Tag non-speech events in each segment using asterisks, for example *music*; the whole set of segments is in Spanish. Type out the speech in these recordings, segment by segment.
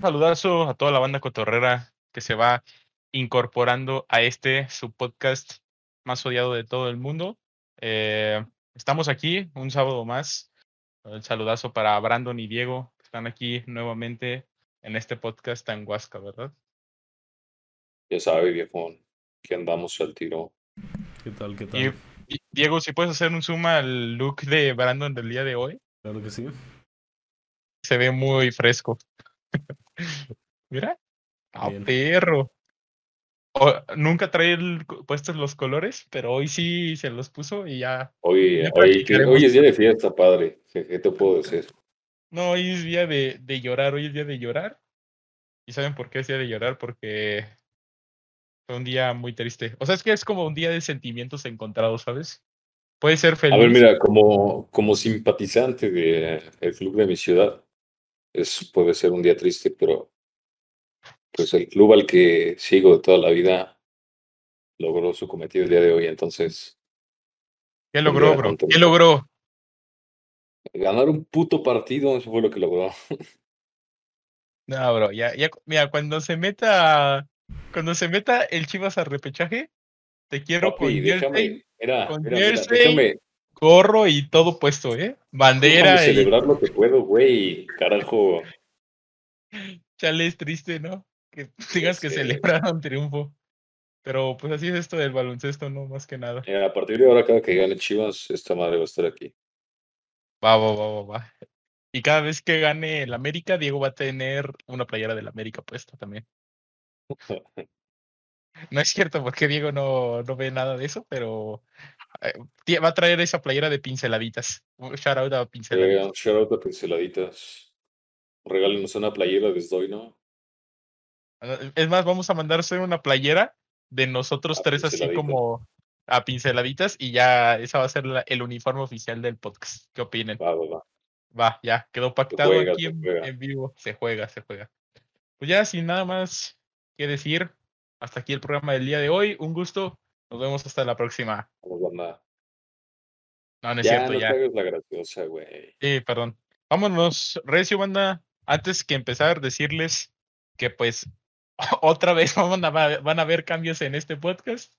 saludazo a toda la banda cotorrera que se va incorporando a este su podcast más odiado de todo el mundo. Eh, estamos aquí un sábado más. El saludazo para Brandon y Diego, que están aquí nuevamente en este podcast tan Huasca, ¿verdad? Ya sabe, viejo, que andamos al tiro. ¿Qué tal? ¿Qué tal? y- Diego, si puedes hacer un zoom al look de Brandon del día de hoy, Claro que sí. se ve muy fresco. *laughs* Mira, a Bien. perro. O- nunca trae el- puestos los colores, pero hoy sí se los puso y ya. Hoy, Ya hoy, es día de fiesta, padre. ¿Qué, qué te puedo decir? No, hoy es día de, de llorar, hoy es día de llorar. ¿Y saben por qué es día de llorar? Porque fue un día muy triste. O sea, es que es como un día de sentimientos encontrados, ¿sabes? Puede ser feliz. A ver, mira, como, como simpatizante del club de mi ciudad, es, puede ser un día triste, pero pues el club al que sigo de toda la vida logró su cometido el día de hoy, entonces ¿Qué logró, bro? ¿Qué logró? ganar un puto partido, eso fue lo que logró. No, bro, ya, ya, mira, cuando se meta, cuando se meta el Chivas a repechaje, te quiero con jersey, déjame, mira, con mira, mira, jersey, déjame, gorro y todo puesto, ¿eh? déjame Bandera y celebrar lo que puedo, güey, carajo. chale, es triste, ¿no? Que tengas que celebrar un triunfo. Pero pues así es esto del baloncesto, ¿no? Más que nada. A partir de ahora, cada que gane Chivas, esta madre va a estar aquí. Va, va, va, va, va. Y cada vez que gane el América, Diego va a tener una playera del América puesta también. *laughs* No es cierto, porque Diego no, no ve nada de eso, pero eh, va a traer esa playera de pinceladitas. Shout out a Eh, pinceladitas. un shout out a pinceladitas. Regálenos una playera desde hoy, ¿no? Ah, Es más, vamos a mandar hacer una playera de nosotros A tres así como a pinceladitas y ya esa va a ser la- el uniforme oficial del podcast. ¿Qué opinen? Va, va, va. Va, ya, quedó pactado juega, aquí en, en vivo. Se juega, se juega. Pues ya, sin nada más que decir, hasta aquí el programa del día de hoy. Un gusto. Nos vemos hasta la próxima. Vamos, banda. No, no es Ya, cierto, no ya. la graciosa, güey. Sí, perdón. Vámonos, Recio Banda. Antes que empezar, decirles que pues *laughs* otra vez van a, va- van a haber cambios en este podcast.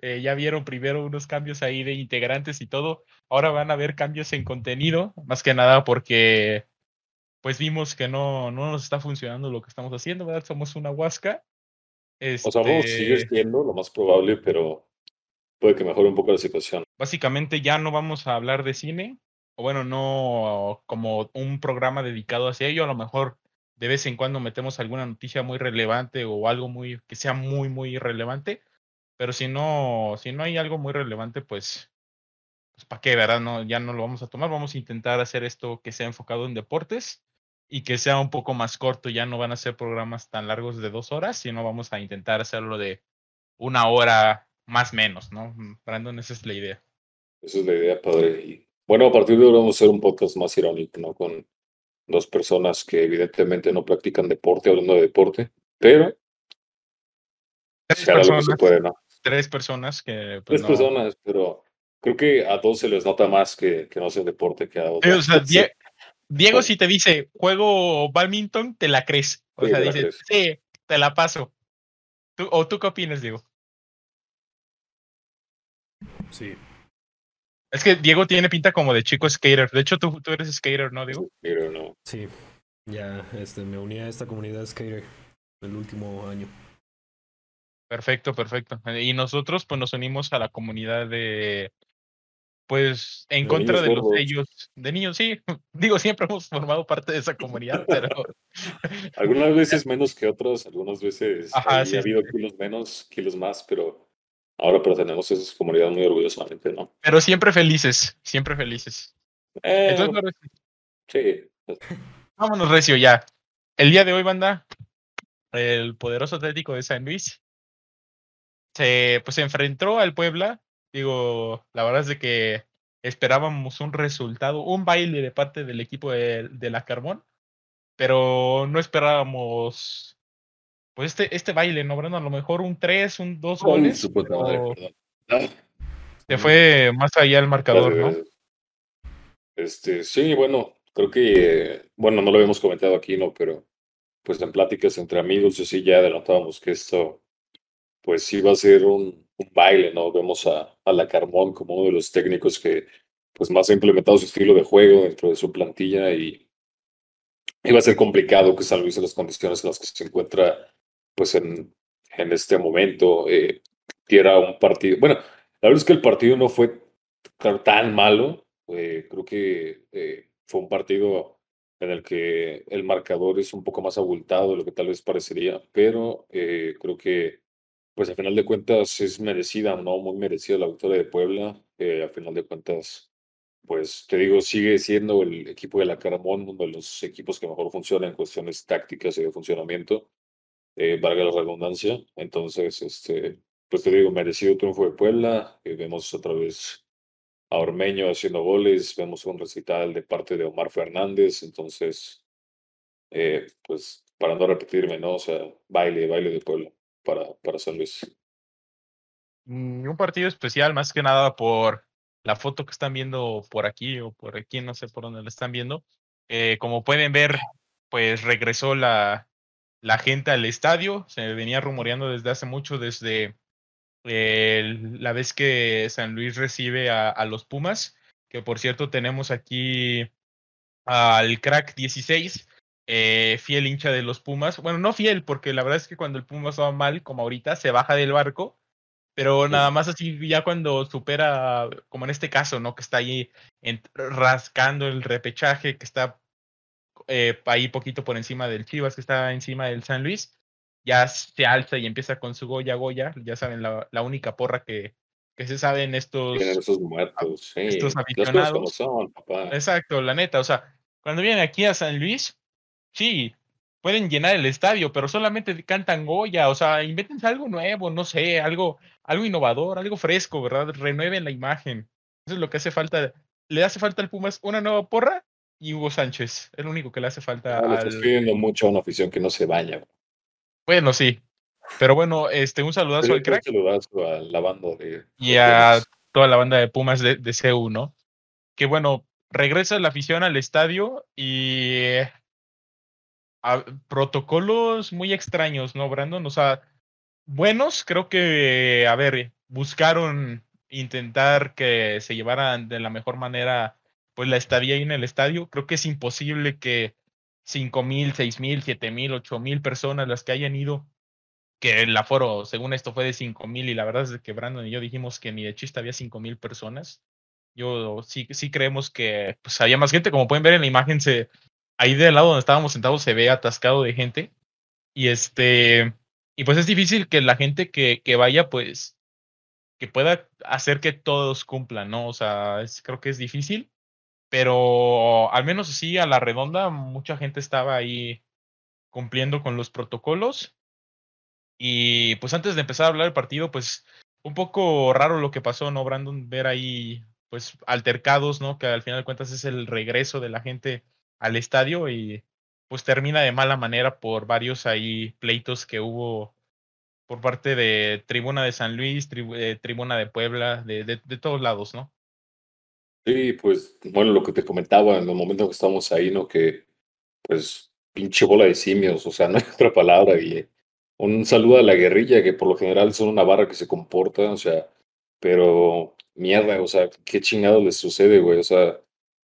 Eh, ya vieron primero unos cambios ahí de integrantes y todo. Ahora van a haber cambios en contenido, más que nada porque pues vimos que no, no nos está funcionando lo que estamos haciendo, ¿verdad? Somos una huasca. O sea, vamos seguir Este, siendo lo más probable, pero puede que mejore un poco la situación. básicamente ya no vamos a hablar de cine, o bueno, no como un programa dedicado hacia ello, a lo mejor de vez en cuando metemos alguna noticia muy relevante o algo muy que sea muy muy relevante, pero si no si no hay algo muy relevante, pues pues para qué, ¿verdad? No ya no lo vamos a tomar, vamos a intentar hacer esto que sea enfocado en deportes y que sea un poco más corto, ya no van a ser programas tan largos de dos horas, sino vamos a intentar hacerlo de una hora más menos, ¿no? Brandon, esa es la idea. Esa es la idea, padre. Y bueno, a partir de ahora vamos a hacer un podcast más irónico, ¿no? Con dos personas que evidentemente no practican deporte, hablando de deporte, pero Tres lo que se personas, puede, ¿no? tres personas que pues, Tres no- personas, pero creo que a dos se les nota más que, que no hacen deporte que a otros. o sea, Diego si te dice juego badminton, te la crees. O Sí, sea, te la dices, sí, te la paso. ¿Tú, ¿O tú qué opinas, Diego? Sí. Es que Diego tiene pinta como de chico skater. De hecho, tú, tú eres skater, ¿no, Diego? Pero no. Sí. Ya este, me uní a esta comunidad skater el último año. Perfecto, perfecto. Y nosotros, pues, nos unimos a la comunidad de, pues, en De contra de los gordos. sellos de niños, sí. *laughs* Digo, siempre hemos formado parte de esa comunidad, pero *laughs* Algunas veces menos que otras, algunas veces Ajá, sí, ha habido kilos menos, kilos más, pero ahora pertenecemos a esa comunidad muy orgullosamente, ¿no? pero siempre felices, siempre felices. Eh, Entonces, sí, sí, *laughs* vámonos, Recio, ya. El día de hoy, banda, el poderoso Atlético de San Luis se, pues, se enfrentó al Puebla. Digo, la verdad es de que esperábamos un resultado, un baile de parte del equipo de, de la Carbón, pero no esperábamos pues este, este baile, ¿no, Brandon? A lo mejor un 3, un 2 Ay, goles. su puta madre, pero perdón. Ah, se fue más allá el marcador, ¿no? Este, sí, bueno, creo que, eh, bueno, no lo habíamos comentado aquí, ¿no? Pero pues en pláticas entre amigos, y así ya adelantábamos que esto, pues sí va a ser un, baile, ¿no? Vemos a, a la como uno de los técnicos que pues más ha implementado su estilo de juego dentro de su plantilla y iba a ser complicado que San las condiciones en las que se encuentra pues en, en este momento eh, un partido. Bueno, la verdad es que el partido no fue tan malo. Eh, creo que eh, fue un partido en el que el marcador es un poco más abultado de lo que tal vez parecería, pero eh, creo que, pues a final de cuentas es merecida, ¿no? Muy merecida la victoria de Puebla. Eh, a final de cuentas, pues te digo, sigue siendo el equipo de la Caramón uno de los equipos que mejor funciona en cuestiones tácticas y de funcionamiento, eh, valga la redundancia. Entonces, este, pues te digo, merecido triunfo de Puebla. Eh, vemos otra vez a Ormeño haciendo goles, vemos un recital de parte de Omar Fernández. Entonces, eh, pues para no repetirme, ¿no? O sea, baile, baile de Puebla para, para San Luis. Mm, Un partido especial, más que nada por la foto que están viendo por aquí o por aquí, no sé por dónde la están viendo. Eh, como pueden ver, pues regresó la, la gente al estadio. Se venía rumoreando desde hace mucho, desde la vez que San Luis recibe a, a los Pumas, que por cierto tenemos aquí al crack 16, eh, fiel hincha de los Pumas. Bueno, no fiel, porque la verdad es que cuando el Pumas va mal, como ahorita, se baja del barco. Pero nada más así, ya cuando supera, como en este caso, ¿no? Que está ahí en- rascando el repechaje, que está eh, ahí poquito por encima del Chivas, que está encima del San Luis, ya se alza y empieza con su Goya Goya, ya saben, la, la única porra que, que se sabe en estos... Esos muertos, sí. estos aficionados. son, papá. Exacto, la neta, o sea, cuando vienen aquí a San Luis, sí, pueden llenar el estadio, pero solamente cantan Goya, o sea, invéntense algo nuevo, no sé, algo, algo innovador, algo fresco, ¿verdad? Renueven la imagen. Eso es lo que hace falta. Le hace falta al Pumas una nueva porra y Hugo Sánchez. Es lo único que le hace falta Ah, le pidiendo mucho a una afición que no se baña. Bueno, sí. Pero bueno, este, un saludazo Pero al crack un saludazo a la banda de. y a toda la banda de Pumas de, de CU, ¿no? Que bueno, regresa la afición al estadio y a- protocolos muy extraños, ¿no, Brandon? O sea, buenos, creo que, a ver, buscaron intentar que se llevaran de la mejor manera pues la estadía ahí en el estadio. Creo que es imposible que cinco mil, seis mil, siete mil, ocho mil personas las que hayan ido, que el aforo, según esto, fue de cinco mil y la verdad es que Brandon y yo dijimos que ni de chiste había cinco mil personas. Yo sí, sí creemos que pues, había más gente, como pueden ver en la imagen, se, ahí del lado donde estábamos sentados se ve atascado de gente. Y este, y pues es difícil que la gente que, que vaya, pues, que pueda hacer que todos cumplan, ¿no? O sea, creo que es difícil, pero al menos así a la redonda, mucha gente estaba ahí cumpliendo con los protocolos. Y pues antes de empezar a hablar del partido, pues un poco raro lo que pasó, ¿no, Brandon? Ver ahí, pues, altercados, ¿no? Que al final de cuentas es el regreso de la gente al estadio y pues termina de mala manera por varios ahí pleitos que hubo por parte de Tribuna de San Luis, tribu- eh, Tribuna de Puebla, de, de, de todos lados, ¿no? Sí, pues, bueno, lo que te comentaba en el momento en que estábamos ahí, ¿no? Que, pues, pinche bola de simios, o sea, *laughs* no hay otra palabra. Y un saludo a la guerrilla, que por lo general son una barra que se comporta, o sea, pero mierda, o sea, qué chingado les sucede, güey, o sea,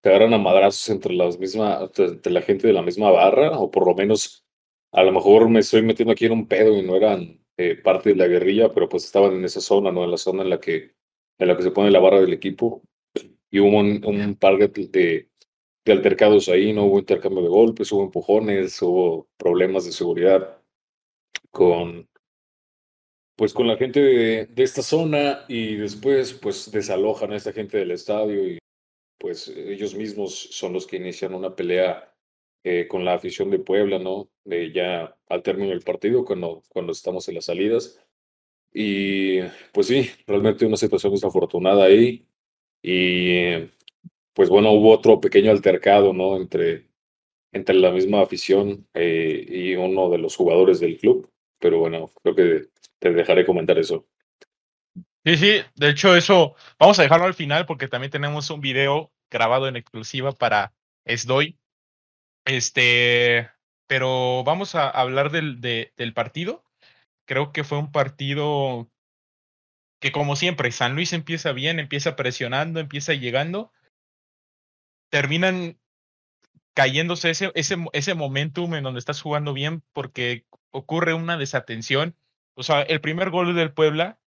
agarran a madrazos entre las mismas, entre la gente de la misma barra, o por lo menos, a lo mejor me estoy metiendo aquí en un pedo y no eran eh, parte de la guerrilla, pero pues estaban en esa zona, ¿no? En la zona en la que, en la que se pone la barra del equipo y hubo un, un par de, de, de altercados ahí, no hubo intercambio de golpes, hubo empujones, hubo problemas de seguridad con pues con la gente de, de esta zona y después pues desalojan a esta gente del estadio y pues ellos mismos son los que inician una pelea eh, con la afición de Puebla, ¿no? De ya al término del partido, cuando, cuando estamos en las salidas. Y pues sí, realmente una situación desafortunada ahí. Y pues bueno, hubo otro pequeño altercado, ¿no? Entre, entre la misma afición eh, y uno de los jugadores del club. Pero bueno, creo que te dejaré comentar eso. Sí, sí, de hecho eso vamos a dejarlo al final porque también tenemos un video grabado en exclusiva para SDOI. Este, Pero vamos a hablar del, del partido. Creo que fue un partido que como siempre, San Luis empieza bien, empieza presionando, empieza llegando, terminan cayéndose ese, ese, ese momentum en donde estás jugando bien porque ocurre una desatención. O sea, el primer gol del Puebla,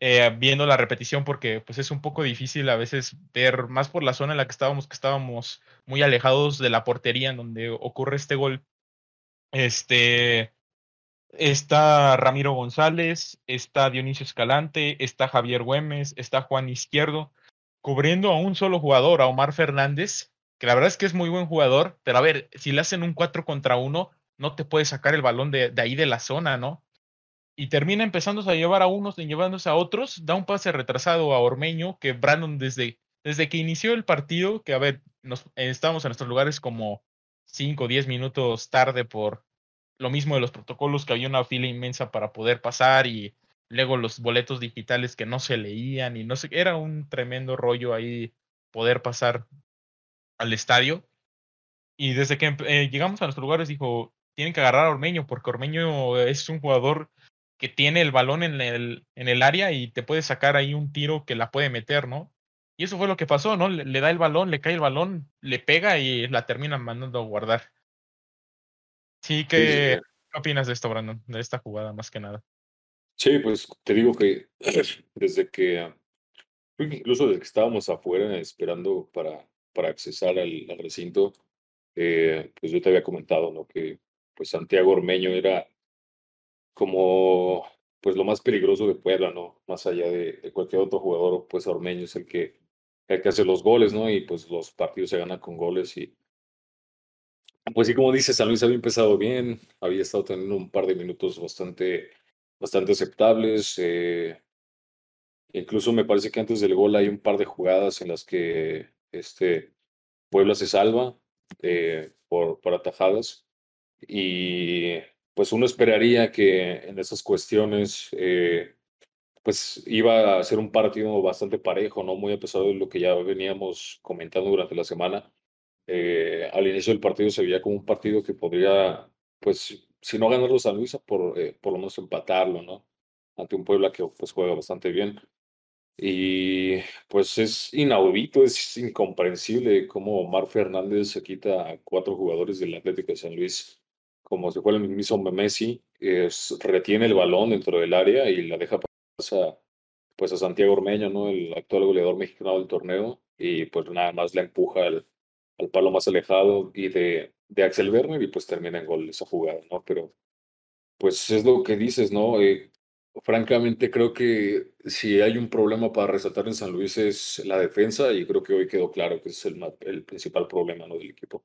eh, viendo la repetición, porque pues es un poco difícil a veces ver más por la zona en la que estábamos, que estábamos muy alejados de la portería en donde ocurre este gol. Este, está Ramiro González, está Dionisio Escalante, está Javier Güemes, está Juan Izquierdo, cubriendo a un solo jugador, a Omar Fernández, que la verdad es que es muy buen jugador, pero a ver, si le hacen un 4 contra 1, no te puede sacar el balón de, ahí de la zona, ¿no? Y termina empezando a llevar a unos y llevándose a otros, da un pase retrasado a Ormeño, que Brandon desde, desde que inició el partido, que a ver, nos, estábamos en nuestros lugares como 5 o 10 minutos tarde por, lo mismo de los protocolos, que había una fila inmensa para poder pasar y luego los boletos digitales que no se leían y no sé, era un tremendo rollo ahí poder pasar al estadio. Y desde que eh, llegamos a nuestros lugares dijo, tienen que agarrar a Ormeño, porque Ormeño es un jugador que tiene el balón en el, en el área y te puede sacar ahí un tiro que la puede meter, ¿no? Y eso fue lo que pasó, ¿no? Le, le da el balón, le cae el balón, le pega y la terminan mandando a guardar. Sí, ¿qué, opinas de esto, Brandon? De esta jugada más que nada. Sí, pues te digo que *clears throat* desde que, incluso desde que estábamos afuera esperando para, para accesar al, recinto, eh, pues yo te había comentado, ¿no? Que pues Santiago Ormeño era como pues lo más peligroso de Puebla, ¿no? Más allá de, cualquier otro jugador, pues Ormeño es el que, el que hace los goles, ¿no? Y pues los partidos se ganan con goles y pues sí, como dices, San Luis había empezado bien, había estado teniendo un par de minutos bastante, bastante aceptables. Eh, incluso me parece que antes del gol hay un par de jugadas en las que este, Puebla se salva eh, por, por atajadas. Y pues uno esperaría que en esas cuestiones eh, pues iba a ser un partido bastante parejo, ¿no? Muy a pesar de lo que ya veníamos comentando durante la semana. Eh, al inicio del partido se veía como un partido que podría, pues, si no ganarlo San Luis, por, eh, por lo menos empatarlo, ¿no? Ante un Puebla que pues juega bastante bien. Y pues es inaudito, es incomprensible cómo Omar Fernández se quita a cuatro jugadores del Atlético de San Luis, como si fuera el mismo Messi, es, retiene el balón dentro del área y la deja pasar pues a Santiago Ormeño, ¿no? El actual goleador mexicano del torneo, y pues nada más la empuja al, al palo más alejado y de, Axel Werner y pues termina en gol esa jugada, ¿no? Pero pues es lo que dices, ¿no? Eh, francamente creo que si hay un problema para resaltar en San Luis es la defensa y creo que hoy quedó claro que es el, principal problema ¿no? del equipo.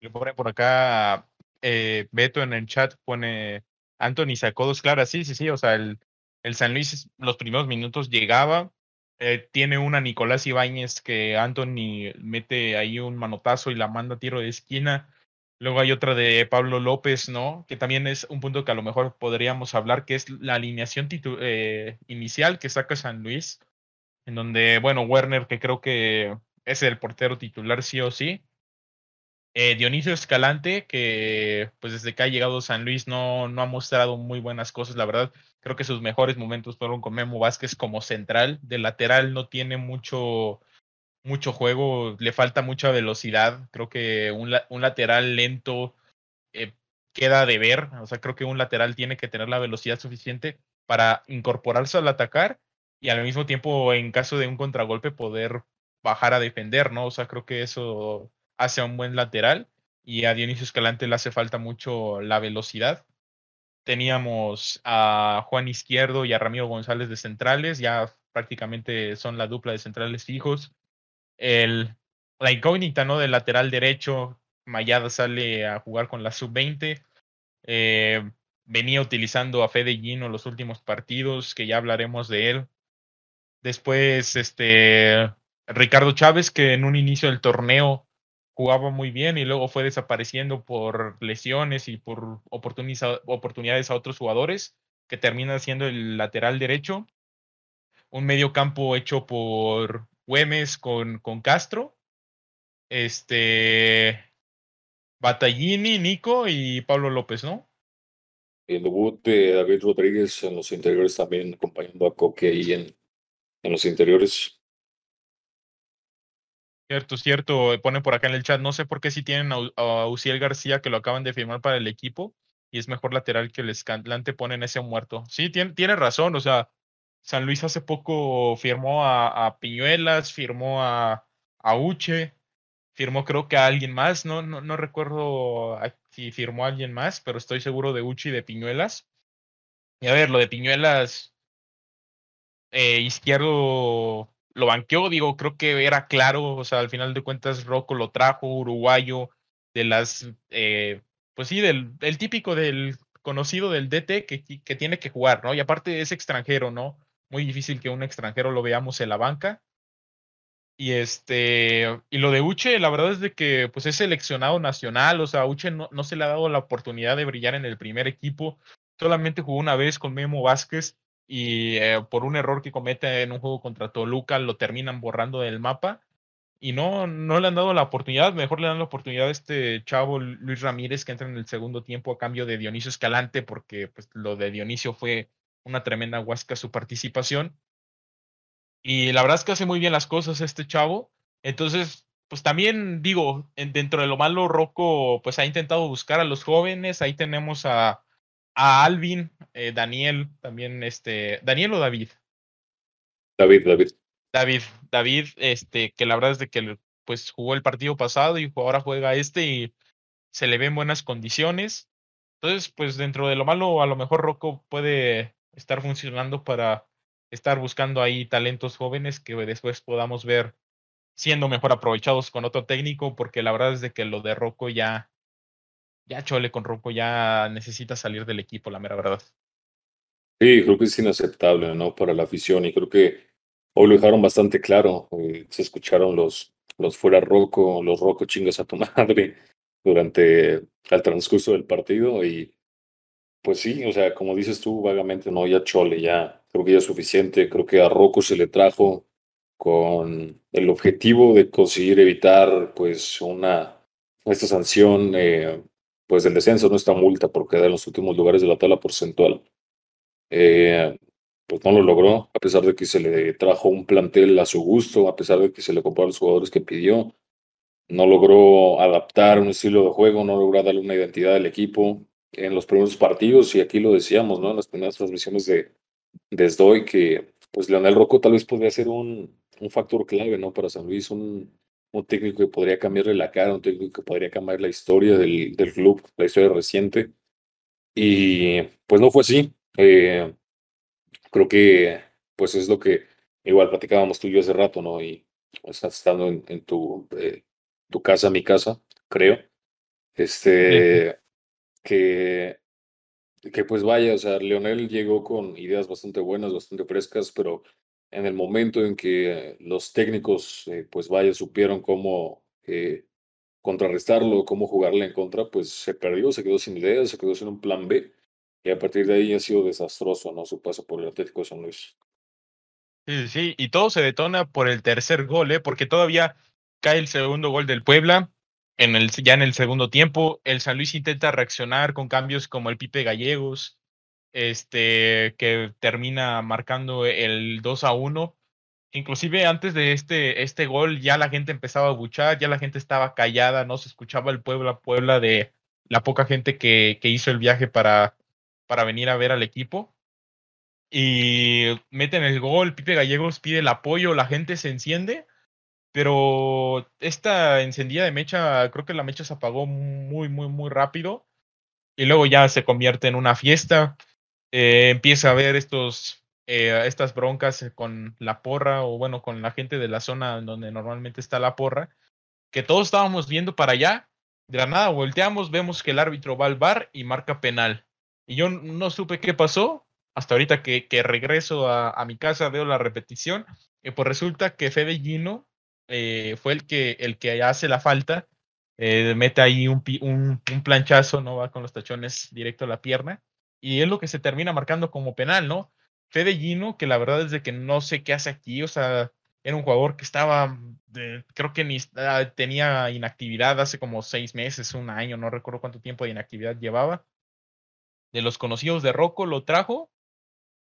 Yo por acá, eh, Beto en el chat pone, Anthony sacó dos claras, sí, sí, sí, o sea, el, el San Luis los primeros minutos llegaba, eh, tiene una Nicolás Ibáñez que Anthony mete ahí un manotazo y la manda a tiro de esquina. Luego hay otra de Pablo López, ¿no? Que también es un punto que a lo mejor podríamos hablar, que es la alineación eh, inicial que saca San Luis, en donde, bueno, Werner, que creo que es el portero titular sí o sí. Eh, Dionisio Escalante, que pues desde que ha llegado San Luis no, no ha mostrado muy buenas cosas, la verdad. Creo que sus mejores momentos fueron con Memo Vázquez como central. De lateral no tiene mucho, mucho juego, le falta mucha velocidad. Creo que un, un lateral lento eh, queda de ver. O sea, creo que un lateral tiene que tener la velocidad suficiente para incorporarse al atacar y al mismo tiempo, en caso de un contragolpe, poder bajar a defender, ¿no? O sea, creo que eso hace a un buen lateral y a Dionisio Escalante le hace falta mucho la velocidad teníamos a Juan Izquierdo y a Ramiro González de centrales, ya prácticamente son la dupla de centrales fijos. El, la incógnita ¿no? del lateral derecho, Mayada sale a jugar con la sub-20. Eh, venía utilizando a Fede Gino los últimos partidos, que ya hablaremos de él. Después, este, Ricardo Chávez, que en un inicio del torneo jugaba muy bien y luego fue desapareciendo por lesiones y por oportunidades a otros jugadores, que termina siendo el lateral derecho. Un medio campo hecho por Güemes con, con Castro. Este. Batallini, Nico y Pablo López, ¿no? El debut de David Rodríguez en los interiores también, acompañando a Coque ahí en, en los interiores. Cierto, cierto. eh, Pone por acá en el chat. No sé por qué si tienen a, a Uciel García que lo acaban de firmar para el equipo y es mejor lateral que el Escalante ponen ese muerto. Sí, tiene, tiene razón. O sea, San Luis hace poco firmó a, Piñuelas, firmó a, a Uche, firmó creo que a alguien más. No, no, no recuerdo si firmó a alguien más, pero estoy seguro de Uche y de Piñuelas. Y a ver, lo de Piñuelas eh, izquierdo lo banqueó, digo, creo que era claro, o sea, al final de cuentas Rocco lo trajo, uruguayo, de las, eh, pues sí, del, el típico del conocido del DT que, que tiene que jugar, ¿no? Y aparte es extranjero, ¿no? Muy difícil que un extranjero lo veamos en la banca. Y este, y lo de Uche, la verdad es de que pues es seleccionado nacional, o sea, Uche no, no se le ha dado la oportunidad de brillar en el primer equipo, solamente jugó una vez con Memo Vázquez y eh, por un error que comete en un juego contra Toluca lo terminan borrando del mapa y no, no le han dado la oportunidad, mejor le dan la oportunidad a este chavo Luis Ramírez que entra en el segundo tiempo a cambio de Dionisio Escalante porque pues lo de Dionisio fue una tremenda huasca su participación y la verdad es que hace muy bien las cosas este chavo. Entonces, pues también digo, en- dentro de lo malo, Rocco pues ha intentado buscar a los jóvenes. Ahí tenemos a, a Alvin, eh, Daniel, también este, Daniel o David. David, David. David, David, este, que la verdad es de que pues jugó el partido pasado y ahora juega este y se le ven buenas condiciones. Entonces, pues dentro de lo malo, a lo mejor Rocco puede estar funcionando para estar buscando ahí talentos jóvenes que después podamos ver siendo mejor aprovechados con otro técnico, porque la verdad es de que lo de Rocco ya, ya chole con Rocco, ya necesita salir del equipo, la mera verdad. Sí, creo que es inaceptable, ¿no? Para la afición y creo que hoy lo dejaron bastante claro. eh, se escucharon los, los fuera Rocco, los Rocco chingas a tu *laughs* madre durante el transcurso del partido y pues sí, o sea, como dices tú vagamente, no, ya chole, ya creo que ya es suficiente. Creo que a Rocco se le trajo con el objetivo de conseguir evitar pues una, esta sanción, eh, pues del descenso, no esta multa por quedar en los últimos lugares de la tabla porcentual. Eh, pues no lo logró, a pesar de que se le trajo un plantel a su gusto, a pesar de que se le compró a los jugadores que pidió, no logró adaptar un estilo de juego, no logró darle una identidad al equipo en los primeros partidos, y aquí lo decíamos, ¿no? En las primeras transmisiones de, de SDOI, que pues Leonel Rocco tal vez podría ser un, un factor clave, ¿no? Para San Luis, un, un técnico que podría cambiarle la cara, un técnico que podría cambiar la historia del, del club, la historia reciente. Y pues no fue así. Eh, creo que pues es lo que igual platicábamos tú y yo hace rato, ¿no? Y estás estando en, en tu, eh, tu casa, mi casa, creo. Este, que, que pues vaya, o sea, Leonel llegó con ideas bastante buenas, bastante frescas, pero en el momento en que los técnicos, eh, pues vaya, supieron cómo eh, contrarrestarlo, cómo jugarle en contra, pues se perdió, se quedó sin ideas, se quedó sin un plan B. Y a partir de ahí ha sido desastroso, ¿no? Su paso por el Atlético de San Luis. Sí, sí, y todo se detona por el tercer gol, ¿eh? Porque todavía cae el segundo gol del Puebla. En el, ya en el segundo tiempo, el San Luis intenta reaccionar con cambios como el Pipe Gallegos, este, que termina marcando el 2 a 1. Inclusive antes de este, este gol ya la gente empezaba a buchar, ya la gente estaba callada, no se escuchaba el Puebla, Puebla de la poca gente que, que hizo el viaje para, para venir a ver al equipo. Y meten el gol, Pipe Gallegos pide el apoyo, la gente se enciende, pero esta encendida de mecha, creo que la mecha se apagó muy, muy, muy rápido y luego ya se convierte en una fiesta, eh, empieza a haber estos, eh, estas broncas con la porra o bueno, con la gente de la zona donde normalmente está la porra, que todos estábamos viendo para allá, de la volteamos, vemos que el árbitro va al bar y marca penal. Y yo no supe qué pasó, hasta ahorita que, que regreso a, mi casa veo la repetición, y pues resulta que Fede Gino eh, fue el que, el que hace la falta, eh, mete ahí un, un, planchazo, no va con los tachones directo a la pierna, y es lo que se termina marcando como penal, ¿no? Fede Gino, que la verdad es de que no sé qué hace aquí, o sea, era un jugador que estaba, creo que ni, tenía inactividad hace como seis meses, un año, no recuerdo cuánto tiempo de inactividad llevaba. De los conocidos de Rocco lo trajo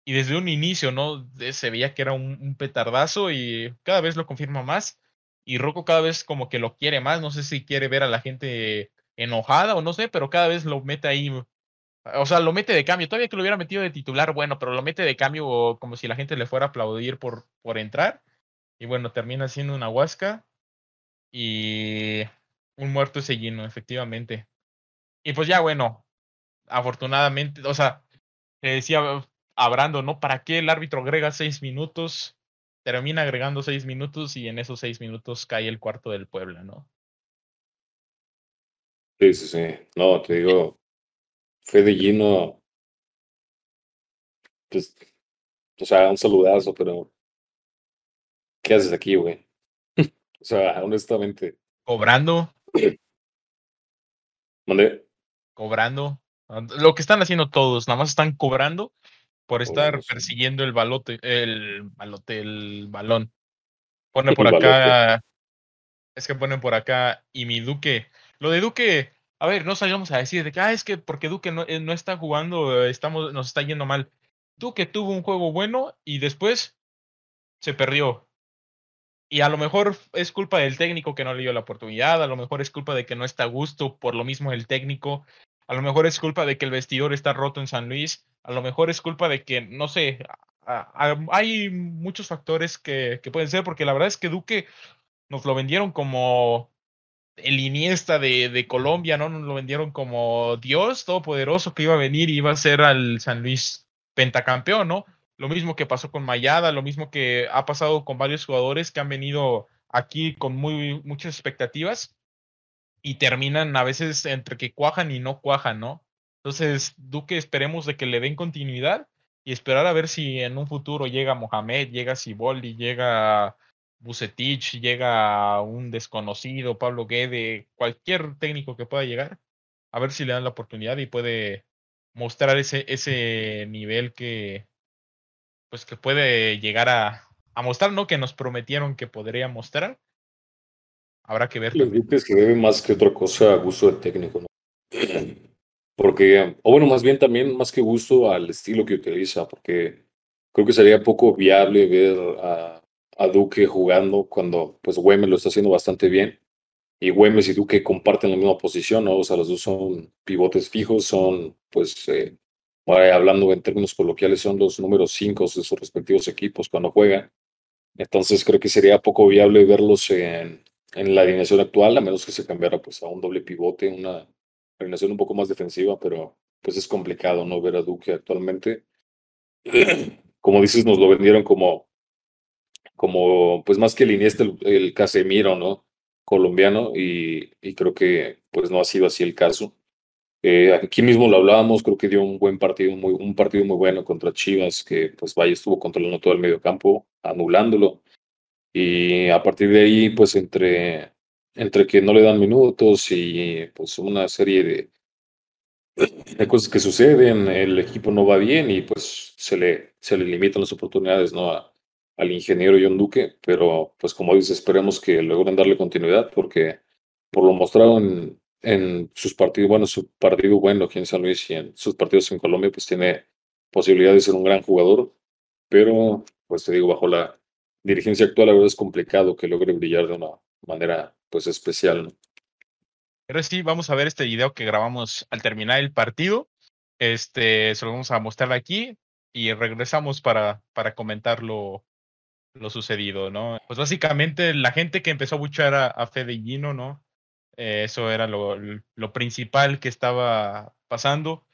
y desde un inicio, ¿no? Se veía que era un, petardazo y cada vez lo confirma más. Y Rocco cada vez como que lo quiere más, no sé si quiere ver a la gente enojada o no sé, pero cada vez lo mete ahí o sea, lo mete de cambio. Todavía que lo hubiera metido de titular, bueno, pero lo mete de cambio como si la gente le fuera a aplaudir por, por entrar. Y bueno, termina siendo una huasca. Y un muerto Sellino, efectivamente. Y pues ya, bueno, afortunadamente, o sea, decía Abrando, ¿no? ¿Para qué el árbitro agrega seis minutos? Termina agregando seis minutos y en esos seis minutos cae el cuarto del Puebla, ¿no? Sí, sí, sí. No, te digo, Fede Gino, pues, o sea, un saludazo, pero ¿qué haces aquí, güey? *laughs* o sea, honestamente. Cobrando. *clears throat* ¿Dónde? Cobrando. Lo que están haciendo todos, nada más están cobrando por estar persiguiendo el balote, el balote, el balón. Pone *laughs* por acá, es que ponen por acá, y mi Duque. Lo de Duque, a ver, no salgamos a decir de que, ah, es que porque Duque no, eh, no está jugando, estamos, nos está yendo mal. Duque tuvo un juego bueno y después se perdió. Y a lo mejor es culpa del técnico que no le dio la oportunidad, a lo mejor es culpa de que no está a gusto, por lo mismo el técnico, a lo mejor es culpa de que el vestidor está roto en San Luis, a lo mejor es culpa de que, no sé, hay muchos factores que, que pueden ser, porque la verdad es que Duque nos lo vendieron como el Iniesta de, Colombia, ¿no? Lo vendieron como Dios todopoderoso que iba a venir y iba a ser al San Luis pentacampeón, ¿no? Lo mismo que pasó con Mayada, lo mismo que ha pasado con varios jugadores que han venido aquí con muy muchas expectativas y terminan a veces entre que cuajan y no cuajan, ¿no? Entonces, Duque, esperemos de que le den continuidad y esperar a ver si en un futuro llega Mohamed, llega Siboldi, llega Bucetich, llega un desconocido, Pablo Guede, cualquier técnico que pueda llegar, a ver si le dan la oportunidad y puede mostrar ese, ese nivel que pues que puede llegar a, a mostrar, ¿no? Que nos prometieron que podría mostrar. Habrá que ver. Es que debe más que otra cosa a gusto del técnico, ¿no? *clears throat* Porque, o bueno, más bien también más que gusto al estilo que utiliza, porque creo que sería poco viable ver a a Duque jugando cuando pues Güemes lo está haciendo bastante bien. Y Güemes y Duque comparten la misma posición, ¿no? O sea, los dos son pivotes fijos, son pues, eh, hablando en términos coloquiales, son los números 5 de sus respectivos equipos cuando juegan. Entonces creo que sería poco viable verlos en, en la alineación actual, a menos que se cambiara pues a un doble pivote, una alineación un poco más defensiva, pero pues es complicado no ver a Duque actualmente. *clears throat* Como dices, nos lo vendieron como como, pues más que el Iniesta, el, Casemiro, ¿no? Colombiano, y, y, creo que pues no ha sido así el caso. Eh, aquí mismo lo hablábamos, creo que dio un buen partido, muy, un partido muy bueno contra Chivas, que pues vaya estuvo controlando todo el medio campo, anulándolo. Y a partir de ahí, pues entre, entre que no le dan minutos y pues una serie de, de cosas que suceden, el equipo no va bien y pues se le, se le limitan las oportunidades, ¿no? A, al ingeniero John Duque, pero pues como dice, esperemos que logren darle continuidad porque por lo mostrado en, en sus partidos, bueno, su partido bueno aquí en San Luis y en sus partidos en Colombia, pues tiene posibilidad de ser un gran jugador, pero pues te digo, bajo la dirigencia actual, la verdad es complicado que logre brillar de una manera pues especial. Pero sí, vamos a ver este video que grabamos al terminar el partido. Este, se lo vamos a mostrar aquí y regresamos para, para comentarlo lo sucedido, ¿no? Pues básicamente la gente que empezó a buchar a, a Fede Gino, ¿no? Eh, eso era lo, lo, principal que estaba pasando.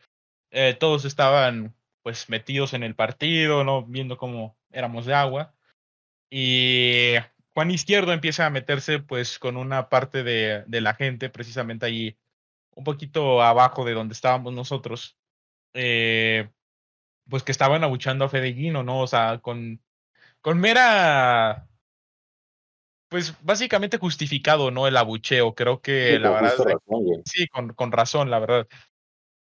Eh, todos estaban pues metidos en el partido, ¿no? Viendo cómo éramos de agua. Y Juan Izquierdo empieza a meterse pues con una parte de, de la gente, precisamente ahí un poquito abajo de donde estábamos nosotros, eh, pues que estaban abuchando a Fede Gino, ¿no? O sea, con con mera pues básicamente justificado, ¿no? El abucheo, creo que la verdad. sí, con, con, razón, la verdad.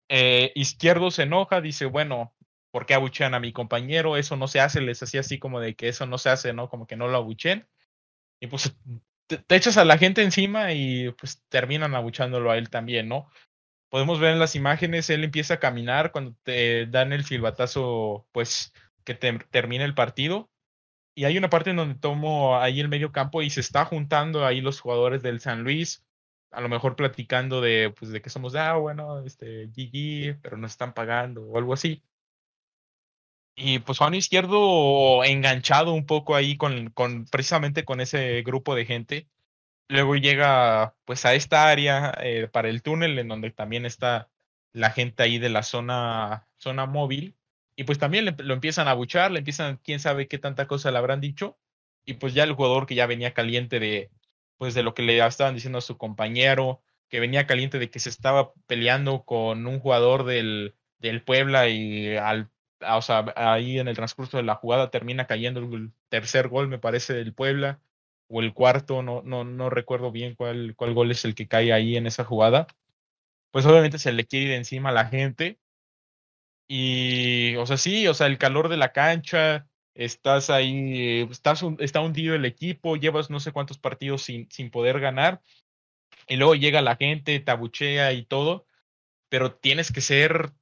Eh, Izquierdo se enoja, dice, bueno, ¿por qué abuchean a mi compañero? Eso no se hace, les hacía así como de que eso no se hace, ¿no? Como que no lo abuchen. Y pues te, echas a la gente encima y pues terminan abuchándolo a él también, ¿no? Podemos ver en las imágenes, él empieza a caminar cuando te dan el silbatazo, pues que termina el partido. Y hay una parte en donde tomo ahí el medio campo y se está juntando ahí los jugadores del San Luis, a lo mejor platicando de, pues, de que somos, ah, bueno, este, GG, pero nos están pagando o algo así. Y pues Juan Izquierdo enganchado un poco ahí con, con precisamente con ese grupo de gente. Luego llega pues a esta área eh, para el túnel en donde también está la gente ahí de la zona, zona móvil. Y pues también lo empiezan a buchar, le empiezan, quién sabe qué tanta cosa le habrán dicho. Y pues ya el jugador que ya venía caliente de, pues de lo que le estaban diciendo a su compañero, que venía caliente de que se estaba peleando con un jugador del, del Puebla y al o sea, ahí en el transcurso de la jugada termina cayendo el tercer gol, me parece, del Puebla, o el cuarto, no, no, no recuerdo bien cuál, cuál gol es el que cae ahí en esa jugada. Pues obviamente se le quiere ir encima a la gente. Y, o sea, sí, o sea, el calor de la cancha, estás ahí, estás está hundido el equipo, llevas no sé cuántos partidos sin, sin poder ganar, y luego llega la gente, tabuchea y todo, pero tienes que ser